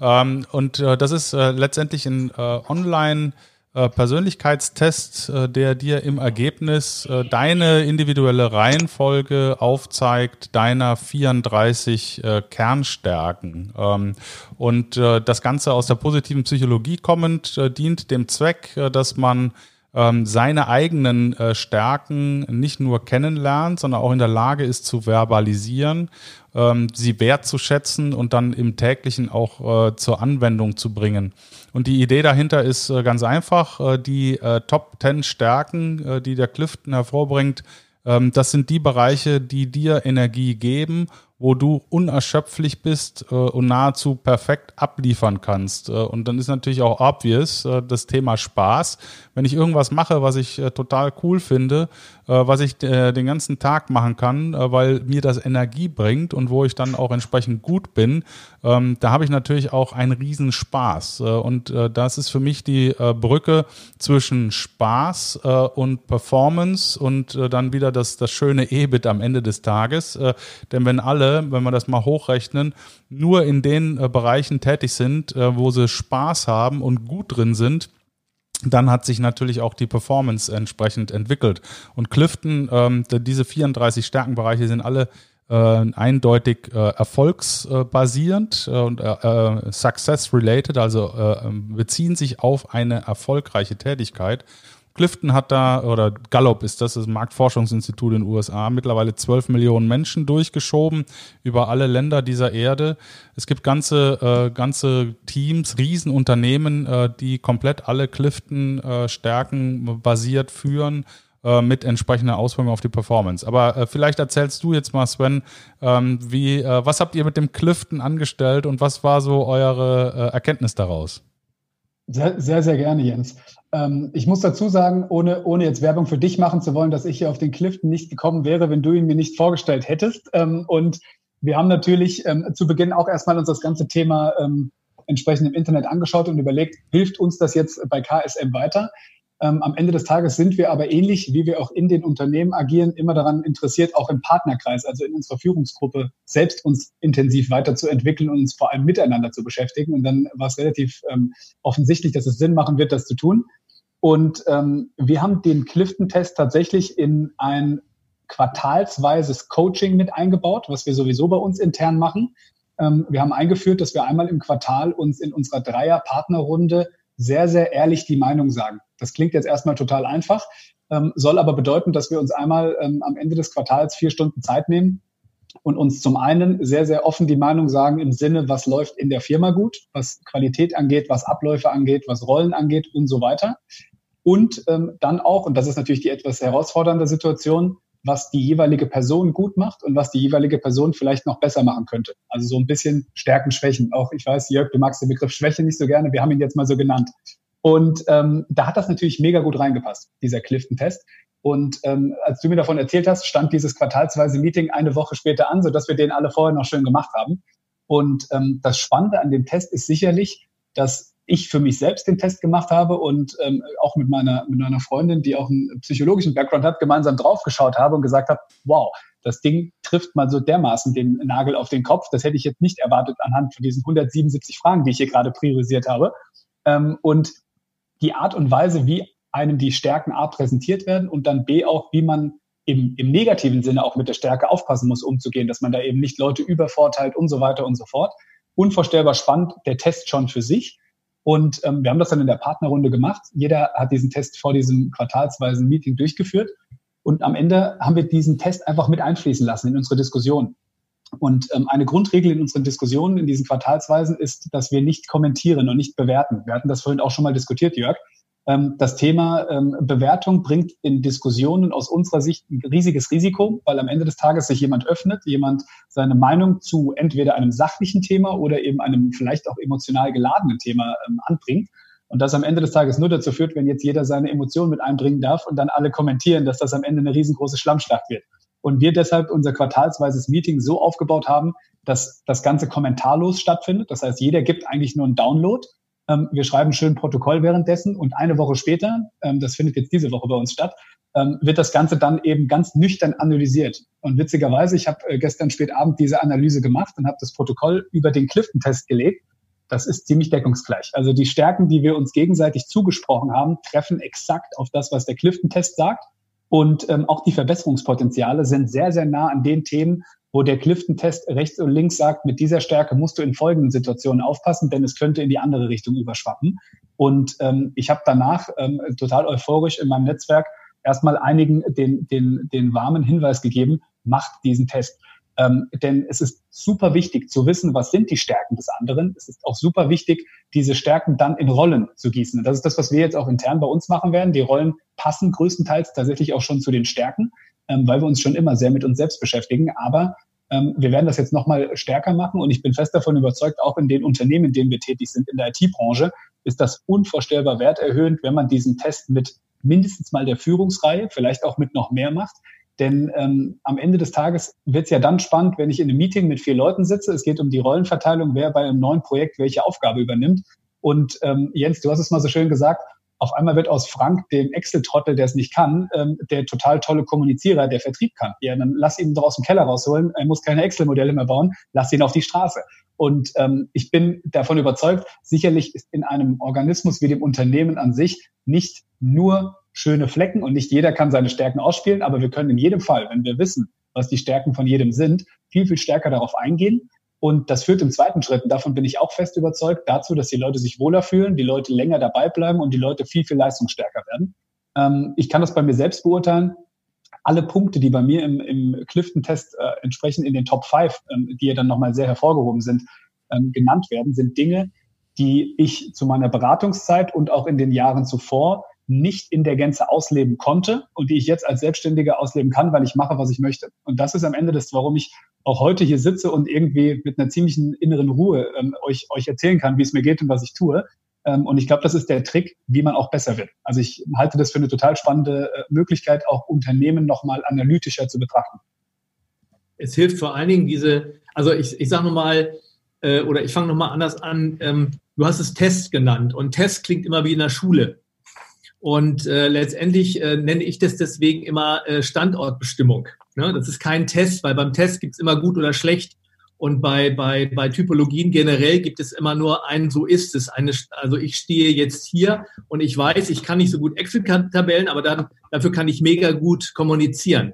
Ähm, und das ist letztendlich ein Online- äh, Persönlichkeitstest, äh, der dir im Ergebnis äh, deine individuelle Reihenfolge aufzeigt, deiner 34 Kernstärken. Ähm, und das Ganze aus der positiven Psychologie kommend dient dem Zweck, dass man ähm, seine eigenen Stärken nicht nur kennenlernt, sondern auch in der Lage ist zu verbalisieren, ähm, sie wertzuschätzen und dann im täglichen auch zur Anwendung zu bringen. Und die Idee dahinter ist äh, ganz einfach. Äh, die äh, Top 10 Stärken, äh, die der Clifton hervorbringt, ähm, das sind die Bereiche, die dir Energie geben wo du unerschöpflich bist äh, und nahezu perfekt abliefern kannst. Äh, und dann ist natürlich auch obvious äh, das Thema Spaß. Wenn ich irgendwas mache, was ich äh, total cool finde, äh, was ich äh, den ganzen Tag machen kann, weil mir das Energie bringt und wo ich dann auch entsprechend gut bin, ähm, da habe ich natürlich auch einen riesen Spaß. und das ist für mich die Brücke zwischen Spaß und Performance und dann wieder das, das schöne EBIT am Ende des Tages. denn wenn alle wenn wir das mal hochrechnen, nur in den äh, Bereichen tätig sind, äh, wo sie Spaß haben und gut drin sind, dann hat sich natürlich auch die Performance entsprechend entwickelt. Und Clifton, ähm, diese 34 Stärkenbereiche sind alle äh, eindeutig äh, erfolgsbasierend äh, und äh, success-related, also ähm, beziehen sich auf eine erfolgreiche Tätigkeit. Clifton hat da, oder Gallup ist das, das Marktforschungsinstitut in den USA, mittlerweile 12 Millionen Menschen durchgeschoben über alle Länder dieser Erde. Es gibt ganze, äh, ganze Teams, Riesenunternehmen, äh, die komplett alle Clifton-Stärken äh, basiert führen äh, mit entsprechender Auswirkung auf die Performance. Aber äh, vielleicht erzählst du jetzt mal, Sven, ähm, wie, äh, was habt ihr mit dem Clifton angestellt und was war so eure äh, Erkenntnis daraus? Sehr, sehr, sehr gerne, Jens. Ähm, ich muss dazu sagen, ohne, ohne jetzt Werbung für dich machen zu wollen, dass ich hier auf den Clifton nicht gekommen wäre, wenn du ihn mir nicht vorgestellt hättest. Ähm, und wir haben natürlich ähm, zu Beginn auch erstmal uns das ganze Thema entsprechend im Internet angeschaut und überlegt, hilft uns das jetzt bei KSM weiter? Am Ende des Tages sind wir aber ähnlich, wie wir auch in den Unternehmen agieren, immer daran interessiert, auch im Partnerkreis, also in unserer Führungsgruppe, selbst uns intensiv weiterzuentwickeln und uns vor allem miteinander zu beschäftigen. Und dann war es relativ ähm, offensichtlich, dass es Sinn machen wird, das zu tun. Und ähm, wir haben den Clifton-Test tatsächlich in ein quartalsweises Coaching mit eingebaut, was wir sowieso bei uns intern machen. Ähm, wir haben eingeführt, dass wir einmal im Quartal uns in unserer Dreier-Partnerrunde sehr, sehr ehrlich die Meinung sagen. Das klingt jetzt erstmal total einfach, ähm, soll aber bedeuten, dass wir uns einmal ähm, am Ende des Quartals vier Stunden Zeit nehmen und uns zum einen sehr, sehr offen die Meinung sagen im Sinne, was läuft in der Firma gut, was Qualität angeht, was Abläufe angeht, was Rollen angeht und so weiter. Und ähm, dann auch, und das ist natürlich die etwas herausfordernde Situation, was die jeweilige Person gut macht und was die jeweilige Person vielleicht noch besser machen könnte. Also so ein bisschen Stärken, Schwächen. Auch ich weiß, Jörg, du magst den Begriff Schwäche nicht so gerne. Wir haben ihn jetzt mal so genannt. Und ähm, da hat das natürlich mega gut reingepasst, dieser Clifton-Test. Und ähm, als du mir davon erzählt hast, stand dieses quartalsweise Meeting eine Woche später an, sodass wir den alle vorher noch schön gemacht haben. Und ähm, das Spannende an dem Test ist sicherlich, dass ich für mich selbst den Test gemacht habe und ähm, auch mit meiner, mit meiner Freundin, die auch einen psychologischen Background hat, gemeinsam draufgeschaut habe und gesagt habe, wow, das Ding trifft mal so dermaßen den Nagel auf den Kopf. Das hätte ich jetzt nicht erwartet anhand von diesen 177 Fragen, die ich hier gerade priorisiert habe. Ähm, und die Art und Weise, wie einem die Stärken A präsentiert werden und dann B auch, wie man im, im negativen Sinne auch mit der Stärke aufpassen muss, umzugehen, dass man da eben nicht Leute übervorteilt und so weiter und so fort. Unvorstellbar spannend, der Test schon für sich. Und ähm, wir haben das dann in der Partnerrunde gemacht. Jeder hat diesen Test vor diesem quartalsweisen Meeting durchgeführt. Und am Ende haben wir diesen Test einfach mit einfließen lassen in unsere Diskussion. Und ähm, eine Grundregel in unseren Diskussionen in diesen Quartalsweisen ist, dass wir nicht kommentieren und nicht bewerten. Wir hatten das vorhin auch schon mal diskutiert, Jörg. Ähm, das Thema ähm, Bewertung bringt in Diskussionen aus unserer Sicht ein riesiges Risiko, weil am Ende des Tages sich jemand öffnet, jemand seine Meinung zu entweder einem sachlichen Thema oder eben einem vielleicht auch emotional geladenen Thema ähm, anbringt. Und das am Ende des Tages nur dazu führt, wenn jetzt jeder seine Emotionen mit einbringen darf und dann alle kommentieren, dass das am Ende eine riesengroße Schlammschlacht wird. Und wir deshalb unser quartalsweises Meeting so aufgebaut haben, dass das Ganze kommentarlos stattfindet. Das heißt, jeder gibt eigentlich nur einen Download ähm, wir schreiben schön Protokoll währenddessen und eine Woche später, ähm, das findet jetzt diese Woche bei uns statt, ähm, wird das Ganze dann eben ganz nüchtern analysiert. Und witzigerweise, ich habe äh, gestern spät Abend diese Analyse gemacht und habe das Protokoll über den Clifton-Test gelegt. Das ist ziemlich deckungsgleich. Also die Stärken, die wir uns gegenseitig zugesprochen haben, treffen exakt auf das, was der Clifton-Test sagt. Und ähm, auch die Verbesserungspotenziale sind sehr, sehr nah an den Themen, wo der Clifton-Test rechts und links sagt, mit dieser Stärke musst du in folgenden Situationen aufpassen, denn es könnte in die andere Richtung überschwappen. Und ähm, ich habe danach ähm, total euphorisch in meinem Netzwerk erstmal einigen den, den, den warmen Hinweis gegeben, macht diesen Test. Ähm, denn es ist super wichtig zu wissen, was sind die Stärken des anderen. Es ist auch super wichtig, diese Stärken dann in Rollen zu gießen. Und das ist das, was wir jetzt auch intern bei uns machen werden. Die Rollen passen größtenteils tatsächlich auch schon zu den Stärken ähm, weil wir uns schon immer sehr mit uns selbst beschäftigen. Aber ähm, wir werden das jetzt nochmal stärker machen und ich bin fest davon überzeugt, auch in den Unternehmen, in denen wir tätig sind, in der IT-Branche, ist das unvorstellbar werterhöhend, wenn man diesen Test mit mindestens mal der Führungsreihe, vielleicht auch mit noch mehr macht. Denn ähm, am Ende des Tages wird es ja dann spannend, wenn ich in einem Meeting mit vier Leuten sitze. Es geht um die Rollenverteilung, wer bei einem neuen Projekt welche Aufgabe übernimmt. Und ähm, Jens, du hast es mal so schön gesagt, auf einmal wird aus Frank, dem Excel-Trottel, der es nicht kann, ähm, der total tolle Kommunizierer, der Vertrieb kann. Ja, dann lass ihn doch aus dem Keller rausholen. Er muss keine Excel-Modelle mehr bauen. Lass ihn auf die Straße. Und ähm, ich bin davon überzeugt, sicherlich ist in einem Organismus wie dem Unternehmen an sich nicht nur schöne Flecken und nicht jeder kann seine Stärken ausspielen, aber wir können in jedem Fall, wenn wir wissen, was die Stärken von jedem sind, viel, viel stärker darauf eingehen und das führt im zweiten Schritt, und davon bin ich auch fest überzeugt, dazu, dass die Leute sich wohler fühlen, die Leute länger dabei bleiben und die Leute viel, viel leistungsstärker werden. Ähm, ich kann das bei mir selbst beurteilen. Alle Punkte, die bei mir im, im Clifton-Test äh, entsprechend in den Top 5, ähm, die ja dann nochmal sehr hervorgehoben sind, ähm, genannt werden, sind Dinge, die ich zu meiner Beratungszeit und auch in den Jahren zuvor nicht in der Gänze ausleben konnte und die ich jetzt als Selbstständiger ausleben kann, weil ich mache, was ich möchte. Und das ist am Ende das, warum ich auch heute hier sitze und irgendwie mit einer ziemlichen inneren Ruhe ähm, euch, euch erzählen kann, wie es mir geht und was ich tue. Ähm, und ich glaube, das ist der Trick, wie man auch besser wird. Also ich halte das für eine total spannende äh, Möglichkeit, auch Unternehmen nochmal analytischer zu betrachten. Es hilft vor allen Dingen diese, also ich, ich sage nochmal, äh, oder ich fange nochmal anders an, ähm, du hast es Test genannt und Test klingt immer wie in der Schule. Und äh, letztendlich äh, nenne ich das deswegen immer äh, Standortbestimmung. Ne? Das ist kein Test, weil beim Test gibt es immer gut oder schlecht. Und bei, bei, bei Typologien generell gibt es immer nur ein, so ist es. Eine, also ich stehe jetzt hier und ich weiß, ich kann nicht so gut Excel-Tabellen, aber dann, dafür kann ich mega gut kommunizieren.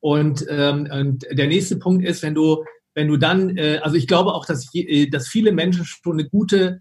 Und, ähm, und der nächste Punkt ist, wenn du, wenn du dann, äh, also ich glaube auch, dass, äh, dass viele Menschen schon eine gute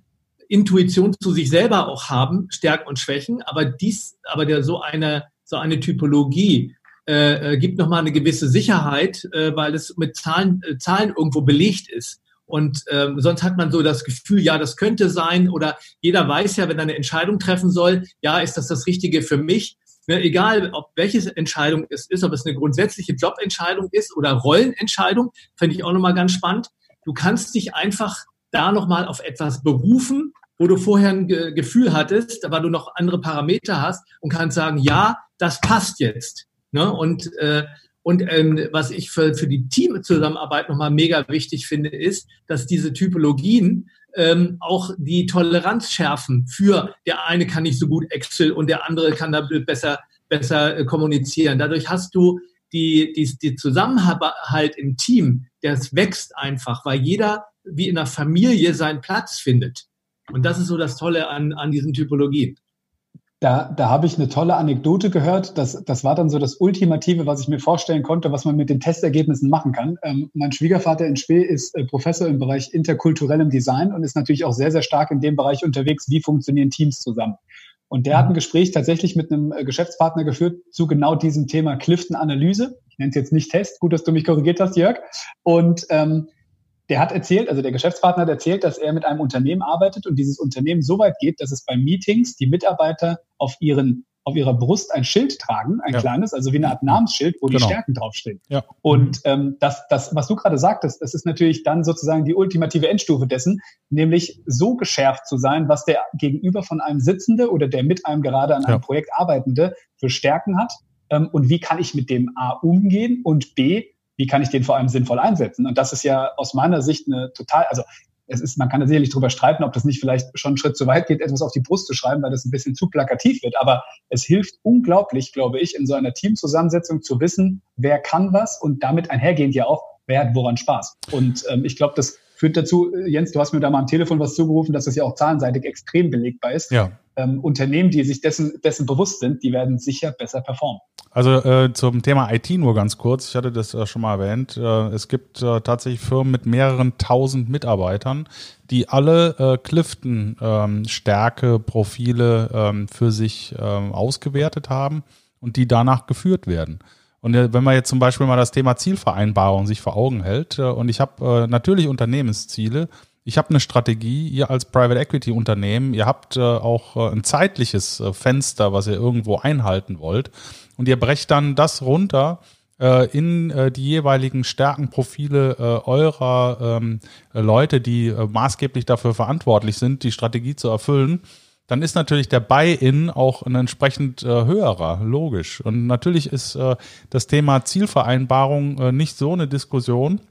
Intuition zu sich selber auch haben, Stärken und Schwächen, aber dies, aber der so eine, so eine Typologie äh, äh, gibt nochmal eine gewisse Sicherheit, äh, weil es mit Zahlen, äh, Zahlen irgendwo belegt ist. Und ähm, sonst hat man so das Gefühl, ja, das könnte sein oder jeder weiß ja, wenn er eine Entscheidung treffen soll, ja, ist das das Richtige für mich? Ne, egal, ob welche Entscheidung es ist, ob es eine grundsätzliche Jobentscheidung ist oder Rollenentscheidung, finde ich auch nochmal ganz spannend. Du kannst dich einfach da nochmal auf etwas berufen, wo du vorher ein Ge Gefühl hattest, weil du noch andere Parameter hast und kannst sagen, ja, das passt jetzt. Ne? Und, äh, und ähm, was ich für, für die Teamzusammenarbeit nochmal mega wichtig finde, ist, dass diese Typologien ähm, auch die Toleranz schärfen für der eine kann nicht so gut Excel und der andere kann da besser, besser äh, kommunizieren. Dadurch hast du die, die, die Zusammenhalt im Team, das wächst einfach, weil jeder wie in der Familie seinen Platz findet. Und das ist so das Tolle an, an diesen Typologien. Da, da habe ich eine tolle Anekdote gehört. Das, das war dann so das Ultimative, was ich mir vorstellen konnte, was man mit den Testergebnissen machen kann. Ähm, mein Schwiegervater in Spee ist äh, Professor im Bereich interkulturellem Design und ist natürlich auch sehr, sehr stark in dem Bereich unterwegs, wie funktionieren Teams zusammen. Und der hat ein mhm. Gespräch tatsächlich mit einem äh, Geschäftspartner geführt zu genau diesem Thema Clifton-Analyse. Ich nenne es jetzt nicht Test. Gut, dass du mich korrigiert hast, Jörg. Und ähm, der hat erzählt, also der Geschäftspartner hat erzählt, dass er mit einem Unternehmen arbeitet und dieses Unternehmen so weit geht, dass es bei Meetings die Mitarbeiter auf ihren auf ihrer Brust ein Schild tragen, ein ja. kleines, also wie eine Art Namensschild, wo genau. die Stärken draufstehen. Ja. Und ähm, das, das, was du gerade sagtest, das ist natürlich dann sozusagen die ultimative Endstufe dessen, nämlich so geschärft zu sein, was der Gegenüber von einem Sitzende oder der mit einem gerade an einem Projekt Arbeitende für Stärken hat ähm, und wie kann ich mit dem A umgehen und B, wie kann ich den vor allem sinnvoll einsetzen? Und das ist ja aus meiner Sicht eine total, also es ist, man kann da sicherlich drüber streiten, ob das nicht vielleicht schon einen Schritt zu weit geht, etwas auf die Brust zu schreiben, weil das ein bisschen zu plakativ wird. Aber es hilft unglaublich, glaube ich, in so einer Teamzusammensetzung zu wissen, wer kann was und damit einhergehend ja auch, wer hat woran Spaß. Und ähm, ich glaube, das führt dazu, Jens, du hast mir da mal am Telefon was zugerufen, dass das ja auch zahlenseitig extrem belegbar ist. Ja. Ähm, Unternehmen, die sich dessen, dessen bewusst sind, die werden sicher besser performen. Also äh, zum Thema IT nur ganz kurz. Ich hatte das äh, schon mal erwähnt. Äh, es gibt äh, tatsächlich Firmen mit mehreren tausend Mitarbeitern, die alle äh, Clifton ähm, Stärke Profile ähm, für sich ähm, ausgewertet haben und die danach geführt werden. Und äh, wenn man jetzt zum Beispiel mal das Thema Zielvereinbarung sich vor Augen hält, und ich habe natürlich Unternehmensziele, ich habe eine Strategie, ihr als Private Equity Unternehmen, ihr habt äh, auch äh, ein zeitliches äh, Fenster, was ihr irgendwo einhalten wollt. Und ihr brecht dann das runter äh, in äh, die jeweiligen Stärkenprofile äh, eurer ähm, Leute, die äh, maßgeblich dafür verantwortlich sind, die Strategie zu erfüllen, dann ist natürlich der Buy-in auch ein entsprechend äh, höherer, logisch. Und natürlich ist äh, das Thema Zielvereinbarung äh, nicht so eine Diskussion,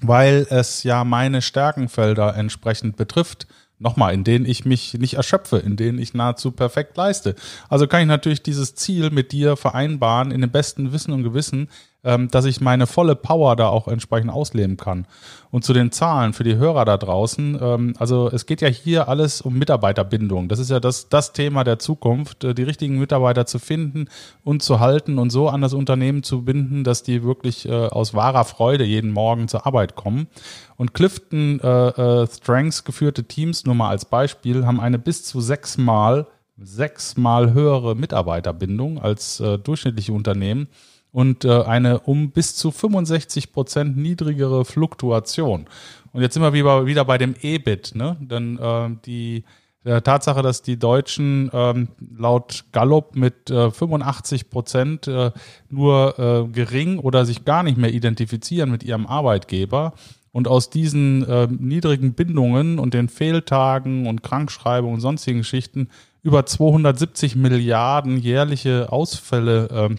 weil es ja meine Stärkenfelder entsprechend betrifft nochmal, in denen ich mich nicht erschöpfe, in denen ich nahezu perfekt leiste. Also kann ich natürlich dieses Ziel mit dir vereinbaren in dem besten Wissen und Gewissen, ähm, dass ich meine volle Power da auch entsprechend ausleben kann. Und zu den Zahlen für die Hörer da draußen, ähm, also es geht ja hier alles um Mitarbeiterbindung. Das ist ja das, das Thema der Zukunft, äh, die richtigen Mitarbeiter zu finden und zu halten und so an das Unternehmen zu binden, dass die wirklich äh, aus wahrer Freude jeden Morgen zur Arbeit kommen. Und Clifton äh, äh, Strengths geführte Teams, nur mal als Beispiel, haben eine bis zu sechsmal sechsmal höhere Mitarbeiterbindung als äh, durchschnittliche Unternehmen und äh, eine um bis zu 65 Prozent niedrigere Fluktuation. Und jetzt sind wir wieder, bei dem EBIT, ne? Denn äh, die der Tatsache, dass die Deutschen ähm, laut Gallup mit äh, 85 Prozent äh, nur äh, gering oder sich gar nicht mehr identifizieren mit ihrem Arbeitgeber und aus diesen äh, niedrigen Bindungen und den Fehltagen und Krankschreibungen und sonstigen Geschichten über 270 Milliarden jährliche Ausfälle ähm,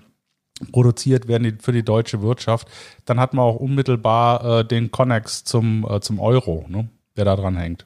produziert werden für die deutsche Wirtschaft, dann hat man auch unmittelbar äh, den Connex zum, äh, zum Euro, ne, der da dran hängt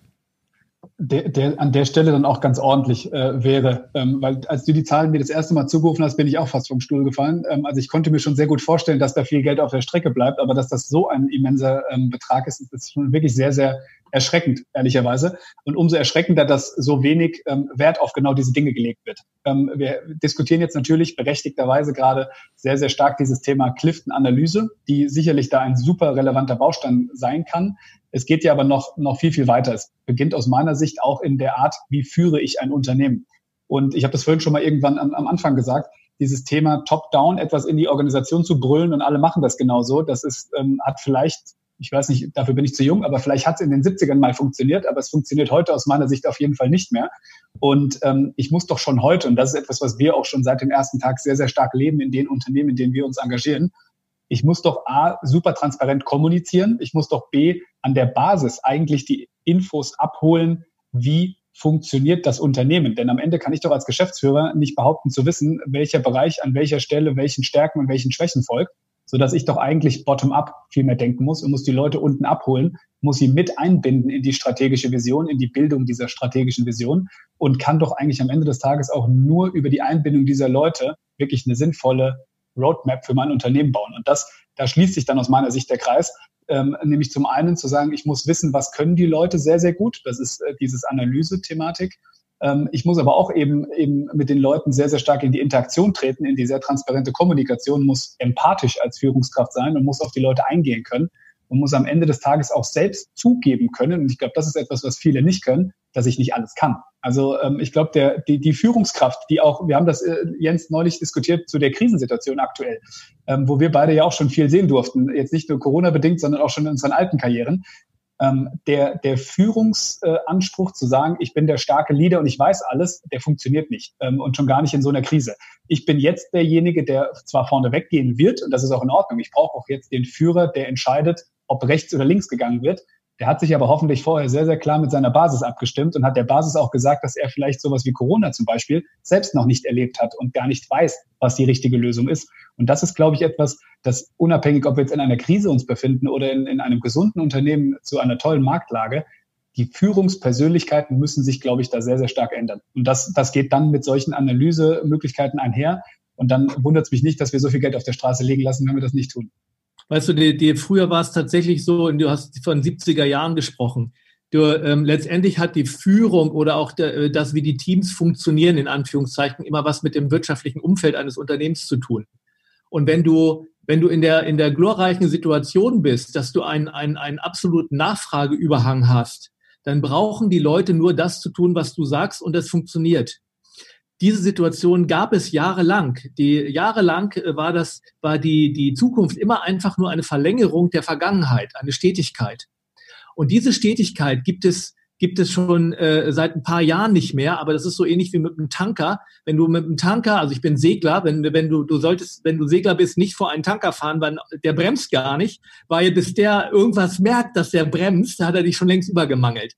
der, der an der Stelle dann auch ganz ordentlich äh, wäre. Ähm, weil als du die Zahlen mir das erste Mal zugerufen hast, bin ich auch fast vom Stuhl gefallen. Ähm, also ich konnte mir schon sehr gut vorstellen, dass da viel Geld auf der Strecke bleibt, aber dass das so ein immenser ähm, Betrag ist, ist schon wirklich sehr, sehr erschreckend, ehrlicherweise. Und umso erschreckender, dass so wenig ähm, Wert auf genau diese Dinge gelegt wird. Ähm, wir diskutieren jetzt natürlich berechtigterweise gerade sehr, sehr stark dieses Thema Clifton-Analyse, die sicherlich da ein super relevanter Baustein sein kann. Es geht ja aber noch, noch viel, viel weiter. Es beginnt aus meiner Sicht auch in der Art, wie führe ich ein Unternehmen. Und ich habe das vorhin schon mal irgendwann am, am Anfang gesagt, dieses Thema Top-Down etwas in die Organisation zu brüllen und alle machen das genauso, das ist, ähm, hat vielleicht ich weiß nicht, dafür bin ich zu jung, aber vielleicht hat es in den 70ern mal funktioniert, aber es funktioniert heute aus meiner Sicht auf jeden Fall nicht mehr. Und ähm, ich muss doch schon heute, und das ist etwas, was wir auch schon seit dem ersten Tag sehr, sehr stark leben in den Unternehmen, in denen wir uns engagieren, ich muss doch A, super transparent kommunizieren, ich muss doch B, an der Basis eigentlich die Infos abholen, wie funktioniert das Unternehmen. Denn am Ende kann ich doch als Geschäftsführer nicht behaupten zu wissen, welcher Bereich an welcher Stelle welchen Stärken und welchen Schwächen folgt so dass ich doch eigentlich bottom-up viel mehr denken muss und muss die Leute unten abholen, muss sie mit einbinden in die strategische Vision, in die Bildung dieser strategischen Vision und kann doch eigentlich am Ende des Tages auch nur über die Einbindung dieser Leute wirklich eine sinnvolle Roadmap für mein Unternehmen bauen. Und das, da schließt sich dann aus meiner Sicht der Kreis, ähm, nämlich zum einen zu sagen, ich muss wissen, was können die Leute sehr, sehr gut. Das ist äh, dieses Analyse-Thematik. Ähm, ich muss aber auch eben, eben mit den Leuten sehr, sehr stark in die Interaktion treten, in die sehr transparente Kommunikation, muss empathisch als Führungskraft sein und muss auf die Leute eingehen können und muss am Ende des Tages auch selbst zugeben können. Und ich glaube, das ist etwas, was viele nicht können, dass ich nicht alles kann. Also ähm, ich glaube, der, die, die Führungskraft, die auch, wir haben das, äh, Jens, neulich diskutiert zu der Krisensituation aktuell, ähm, wo wir beide ja auch schon viel sehen durften, jetzt nicht nur Corona-bedingt, sondern auch schon in unseren alten Karrieren der, der Führungsanspruch zu sagen, ich bin der starke Leader und ich weiß alles, der funktioniert nicht ähm, und schon gar nicht in so einer Krise. Ich bin jetzt derjenige, der zwar vorne weggehen wird und das ist auch in Ordnung. Ich brauche auch jetzt den Führer, der entscheidet, ob rechts oder links gegangen wird. Der hat sich aber hoffentlich vorher sehr, sehr klar mit seiner Basis abgestimmt und hat der Basis auch gesagt, dass er vielleicht sowas wie Corona zum Beispiel selbst noch nicht erlebt hat und gar nicht weiß, was die richtige Lösung ist. Und das ist, glaube ich, etwas, das unabhängig, ob wir jetzt in einer Krise uns befinden oder in, in einem gesunden Unternehmen zu einer tollen Marktlage, die Führungspersönlichkeiten müssen sich, glaube ich, da sehr, sehr stark ändern. Und das, das geht dann mit solchen Analysemöglichkeiten einher. Und dann wundert es mich nicht, dass wir so viel Geld auf der Straße liegen lassen, wenn wir das nicht tun. Weißt du, die, die, früher war es tatsächlich so, und du hast von 70er Jahren gesprochen. Du, ähm, letztendlich hat die Führung oder auch der, äh, das, wie die Teams funktionieren, in Anführungszeichen, immer was mit dem wirtschaftlichen Umfeld eines Unternehmens zu tun. Und wenn du, wenn du in der, in der glorreichen Situation bist, dass du einen, einen, einen absoluten Nachfrageüberhang hast, dann brauchen die Leute nur das zu tun, was du sagst, und das funktioniert diese Situation gab es jahrelang. Die jahrelang äh, war das, war die, die Zukunft immer einfach nur eine Verlängerung der Vergangenheit, eine Stetigkeit. Und diese Stetigkeit gibt es, gibt es schon äh, seit ein paar Jahren nicht mehr, aber das ist so ähnlich wie mit einem Tanker. Wenn du mit einem Tanker, also ich bin Segler, wenn, wenn du, du solltest, wenn du Segler bist, nicht vor einen Tanker fahren, weil der bremst gar nicht, weil bis der irgendwas merkt, dass der bremst, da hat er dich schon längst übergemangelt.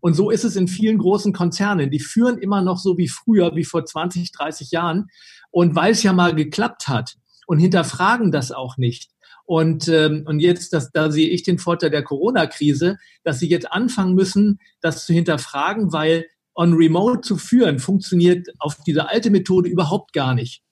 Und so ist es in vielen großen Konzernen. Die führen immer noch so wie früher, wie vor 20, 30 Jahren. Und weil es ja mal geklappt hat und hinterfragen das auch nicht. Und, ähm, und jetzt, das, da sehe ich den Vorteil der Corona-Krise, dass sie jetzt anfangen müssen, das zu hinterfragen, weil on remote zu führen funktioniert auf diese alte Methode überhaupt gar nicht.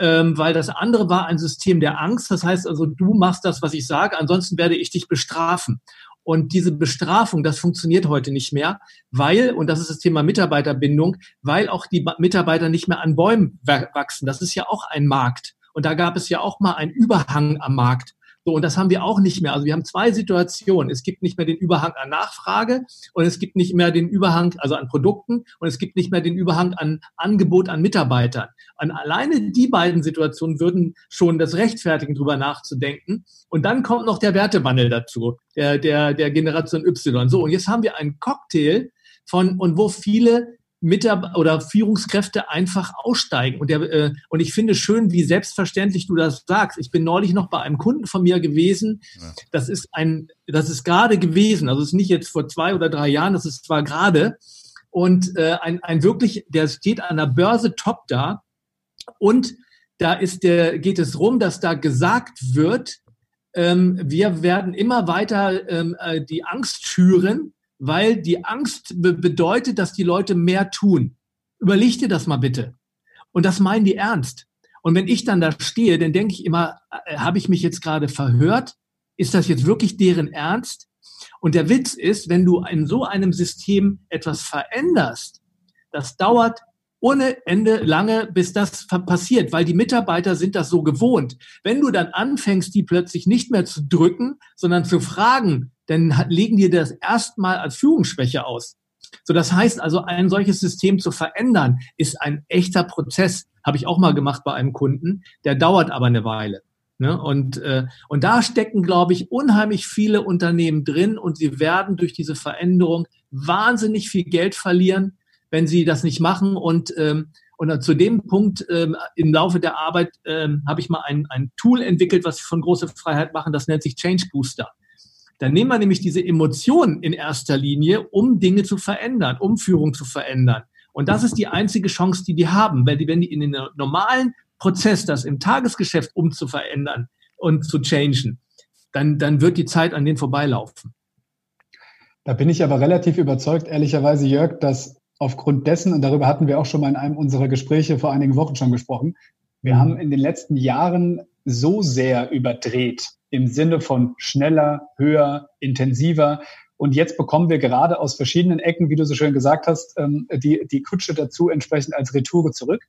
Ähm, weil das andere war ein System der Angst. Das heißt also, du machst das, was ich sage, ansonsten werde ich dich bestrafen. Und diese Bestrafung, das funktioniert heute nicht mehr, weil, und das ist das Thema Mitarbeiterbindung, weil auch die Mitarbeiter nicht mehr an Bäumen wachsen. Das ist ja auch ein Markt. Und da gab es ja auch mal einen Überhang am Markt. So, und das haben wir auch nicht mehr. Also wir haben zwei Situationen. Es gibt nicht mehr den Überhang an Nachfrage und es gibt nicht mehr den Überhang, also an Produkten und es gibt nicht mehr den Überhang an Angebot an Mitarbeitern. An alleine die beiden Situationen würden schon das rechtfertigen, drüber nachzudenken. Und dann kommt noch der Wertewandel dazu, der, der, der Generation Y. So, und jetzt haben wir einen Cocktail von, und wo viele Mitarbeiter oder Führungskräfte einfach aussteigen. Und, der, äh, und ich finde schön, wie selbstverständlich du das sagst. Ich bin neulich noch bei einem Kunden von mir gewesen. Ja. Das ist ein, das ist gerade gewesen. Also es ist nicht jetzt vor zwei oder drei Jahren, das ist zwar gerade. Und äh, ein, ein wirklich, der steht an der Börse top da. Und da ist der, geht es rum, dass da gesagt wird, ähm, wir werden immer weiter ähm, äh, die Angst schüren, weil die Angst be bedeutet, dass die Leute mehr tun. Überleg dir das mal bitte. Und das meinen die ernst. Und wenn ich dann da stehe, dann denke ich immer, äh, habe ich mich jetzt gerade verhört? Ist das jetzt wirklich deren Ernst? Und der Witz ist, wenn du in so einem System etwas veränderst, das dauert ohne Ende lange, bis das passiert, weil die Mitarbeiter sind das so gewohnt. Wenn du dann anfängst, die plötzlich nicht mehr zu drücken, sondern zu fragen, dann legen die das erstmal als Führungsschwäche aus. So, das heißt also, ein solches System zu verändern, ist ein echter Prozess. Habe ich auch mal gemacht bei einem Kunden. Der dauert aber eine Weile. Ne? Und, äh, und da stecken, glaube ich, unheimlich viele Unternehmen drin und sie werden durch diese Veränderung wahnsinnig viel Geld verlieren, wenn sie das nicht machen. Und, ähm, und zu dem Punkt ähm, im Laufe der Arbeit ähm, habe ich mal ein, ein Tool entwickelt, was wir von großer Freiheit machen, das nennt sich Change Booster. Dann nehmen wir nämlich diese Emotionen in erster Linie, um Dinge zu verändern, um Führung zu verändern. Und das ist die einzige Chance, die die haben, weil die, wenn die in den normalen Prozess, das im Tagesgeschäft umzuverändern und zu changen, dann, dann wird die Zeit an denen vorbeilaufen. Da bin ich aber relativ überzeugt, ehrlicherweise, Jörg, dass aufgrund dessen, und darüber hatten wir auch schon mal in einem unserer Gespräche vor einigen Wochen schon gesprochen, wir haben in den letzten Jahren so sehr überdreht, im Sinne von schneller, höher, intensiver. Und jetzt bekommen wir gerade aus verschiedenen Ecken, wie du so schön gesagt hast, ähm, die, die Kutsche dazu entsprechend als Retoure zurück.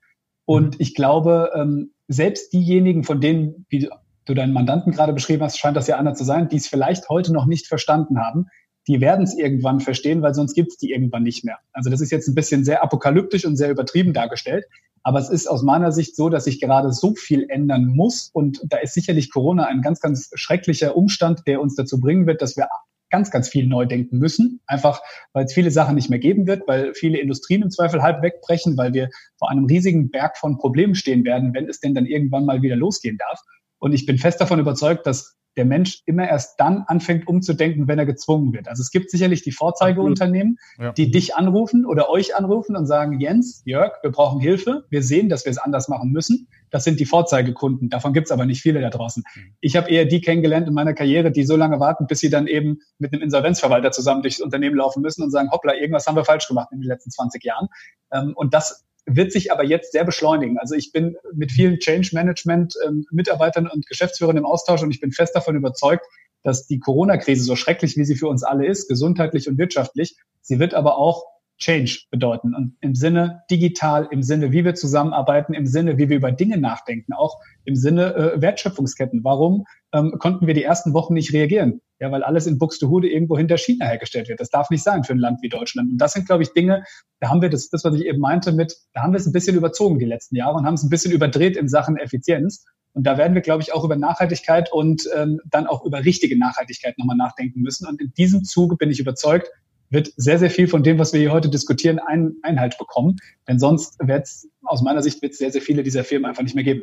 Und ich glaube, ähm, selbst diejenigen, von denen, wie du deinen Mandanten gerade beschrieben hast, scheint das ja einer zu sein, die es vielleicht heute noch nicht verstanden haben, die werden es irgendwann verstehen, weil sonst gibt es die irgendwann nicht mehr. Also das ist jetzt ein bisschen sehr apokalyptisch und sehr übertrieben dargestellt. Aber es ist aus meiner Sicht so, dass sich gerade so viel ändern muss. Und da ist sicherlich Corona ein ganz, ganz schrecklicher Umstand, der uns dazu bringen wird, dass wir ganz, ganz viel neu denken müssen. Einfach, weil es viele Sachen nicht mehr geben wird, weil viele Industrien im Zweifel halb wegbrechen, weil wir vor einem riesigen Berg von Problemen stehen werden, wenn es denn dann irgendwann mal wieder losgehen darf. Und ich bin fest davon überzeugt, dass der Mensch immer erst dann anfängt umzudenken, wenn er gezwungen wird. Also es gibt sicherlich die Vorzeigeunternehmen, ja. die dich anrufen oder euch anrufen und sagen, Jens, Jörg, wir brauchen Hilfe. Wir sehen, dass wir es anders machen müssen. Das sind die Vorzeigekunden. Davon gibt es aber nicht viele da draußen. Mhm. Ich habe eher die kennengelernt in meiner Karriere, die so lange warten, bis sie dann eben mit einem Insolvenzverwalter zusammen durchs Unternehmen laufen müssen und sagen, hoppla, irgendwas haben wir falsch gemacht in den letzten 20 Jahren. Ähm, und das wird sich aber jetzt sehr beschleunigen. Also ich bin mit vielen Change Management ähm, Mitarbeitern und Geschäftsführern im Austausch und ich bin fest davon überzeugt, dass die Corona-Krise so schrecklich, wie sie für uns alle ist, gesundheitlich und wirtschaftlich, sie wird aber auch Change bedeuten. Und im Sinne digital, im Sinne, wie wir zusammenarbeiten, im Sinne, wie wir über Dinge nachdenken, auch im Sinne äh, Wertschöpfungsketten. Warum ähm, konnten wir die ersten Wochen nicht reagieren? Ja, weil alles in Buxtehude irgendwo hinter China hergestellt wird. Das darf nicht sein für ein Land wie Deutschland. Und das sind, glaube ich, Dinge, da haben wir das, das, was ich eben meinte mit, da haben wir es ein bisschen überzogen die letzten Jahre und haben es ein bisschen überdreht in Sachen Effizienz. Und da werden wir, glaube ich, auch über Nachhaltigkeit und ähm, dann auch über richtige Nachhaltigkeit nochmal nachdenken müssen. Und in diesem Zuge bin ich überzeugt, wird sehr, sehr viel von dem, was wir hier heute diskutieren, ein, Einhalt bekommen. Denn sonst wird es, aus meiner Sicht, wird es sehr, sehr viele dieser Firmen einfach nicht mehr geben.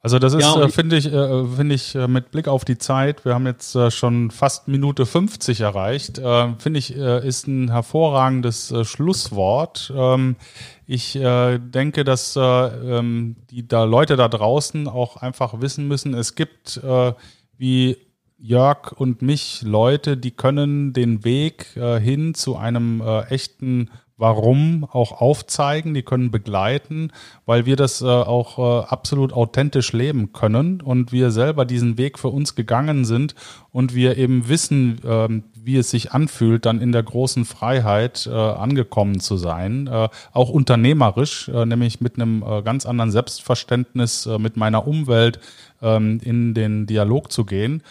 Also das ist, ja, äh, finde ich, äh, finde ich äh, mit Blick auf die Zeit, wir haben jetzt äh, schon fast Minute 50 erreicht, äh, finde ich, äh, ist ein hervorragendes Schlusswort. Ähm, ich denke, dass ähm, die da Leute da draußen auch einfach wissen müssen, es gibt wie Jörg und mich Leute, die können den Weg äh, hin zu einem äh, echten Warum auch aufzeigen, die können begleiten, weil wir das äh, auch äh, absolut authentisch leben können und wir selber diesen Weg für uns gegangen sind und wir eben wissen, ähm, wie es sich anfühlt, dann in der großen Freiheit äh, angekommen zu sein, äh, auch unternehmerisch, äh, nämlich mit einem äh, ganz anderen Selbstverständnis äh, mit meiner Umwelt ähm, in den Dialog zu gehen.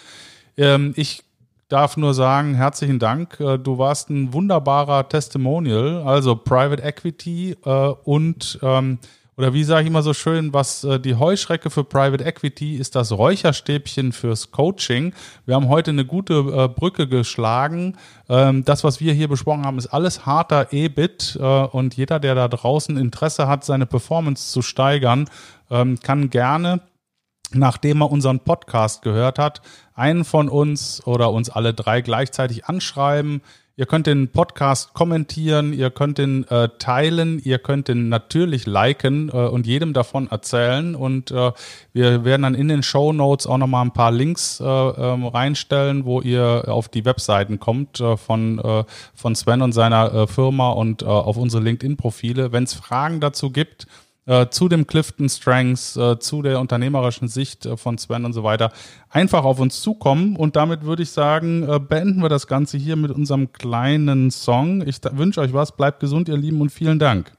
Ähm, ich darf nur sagen, herzlichen Dank. Äh, du warst ein wunderbarer Testimonial, also Private Equity äh, und, ähm, Oder wie sage ich immer so schön, was äh, die Heuschrecke für Private Equity ist das Räucherstäbchen fürs Coaching. Wir haben heute eine gute äh, Brücke geschlagen. Ähm, das, was wir hier besprochen haben, ist alles harter EBIT äh, und jeder, der da draußen Interesse hat, seine Performance zu steigern, ähm, kann gerne nachdem er unseren Podcast gehört hat, einen von uns oder uns alle drei gleichzeitig anschreiben. Ihr könnt den Podcast kommentieren, ihr könnt ihn äh, teilen, ihr könnt ihn natürlich liken äh, und jedem davon erzählen. Und äh, wir werden dann in den Show Notes auch nochmal ein paar Links äh, ähm, reinstellen, wo ihr auf die Webseiten kommt äh, von, äh, von Sven und seiner Firma und auf unsere LinkedIn-Profile. Wenn es Fragen dazu gibt, äh, zu dem Clifton Strengths, äh, zu der unternehmerischen Sicht äh, von Sven und so weiter, einfach auf uns zukommen. Und damit würde ich sagen, äh, beenden wir das Ganze hier mit unserem kleinen Song. Ich wünsche euch was, bleibt gesund, ihr Lieben, und vielen Dank.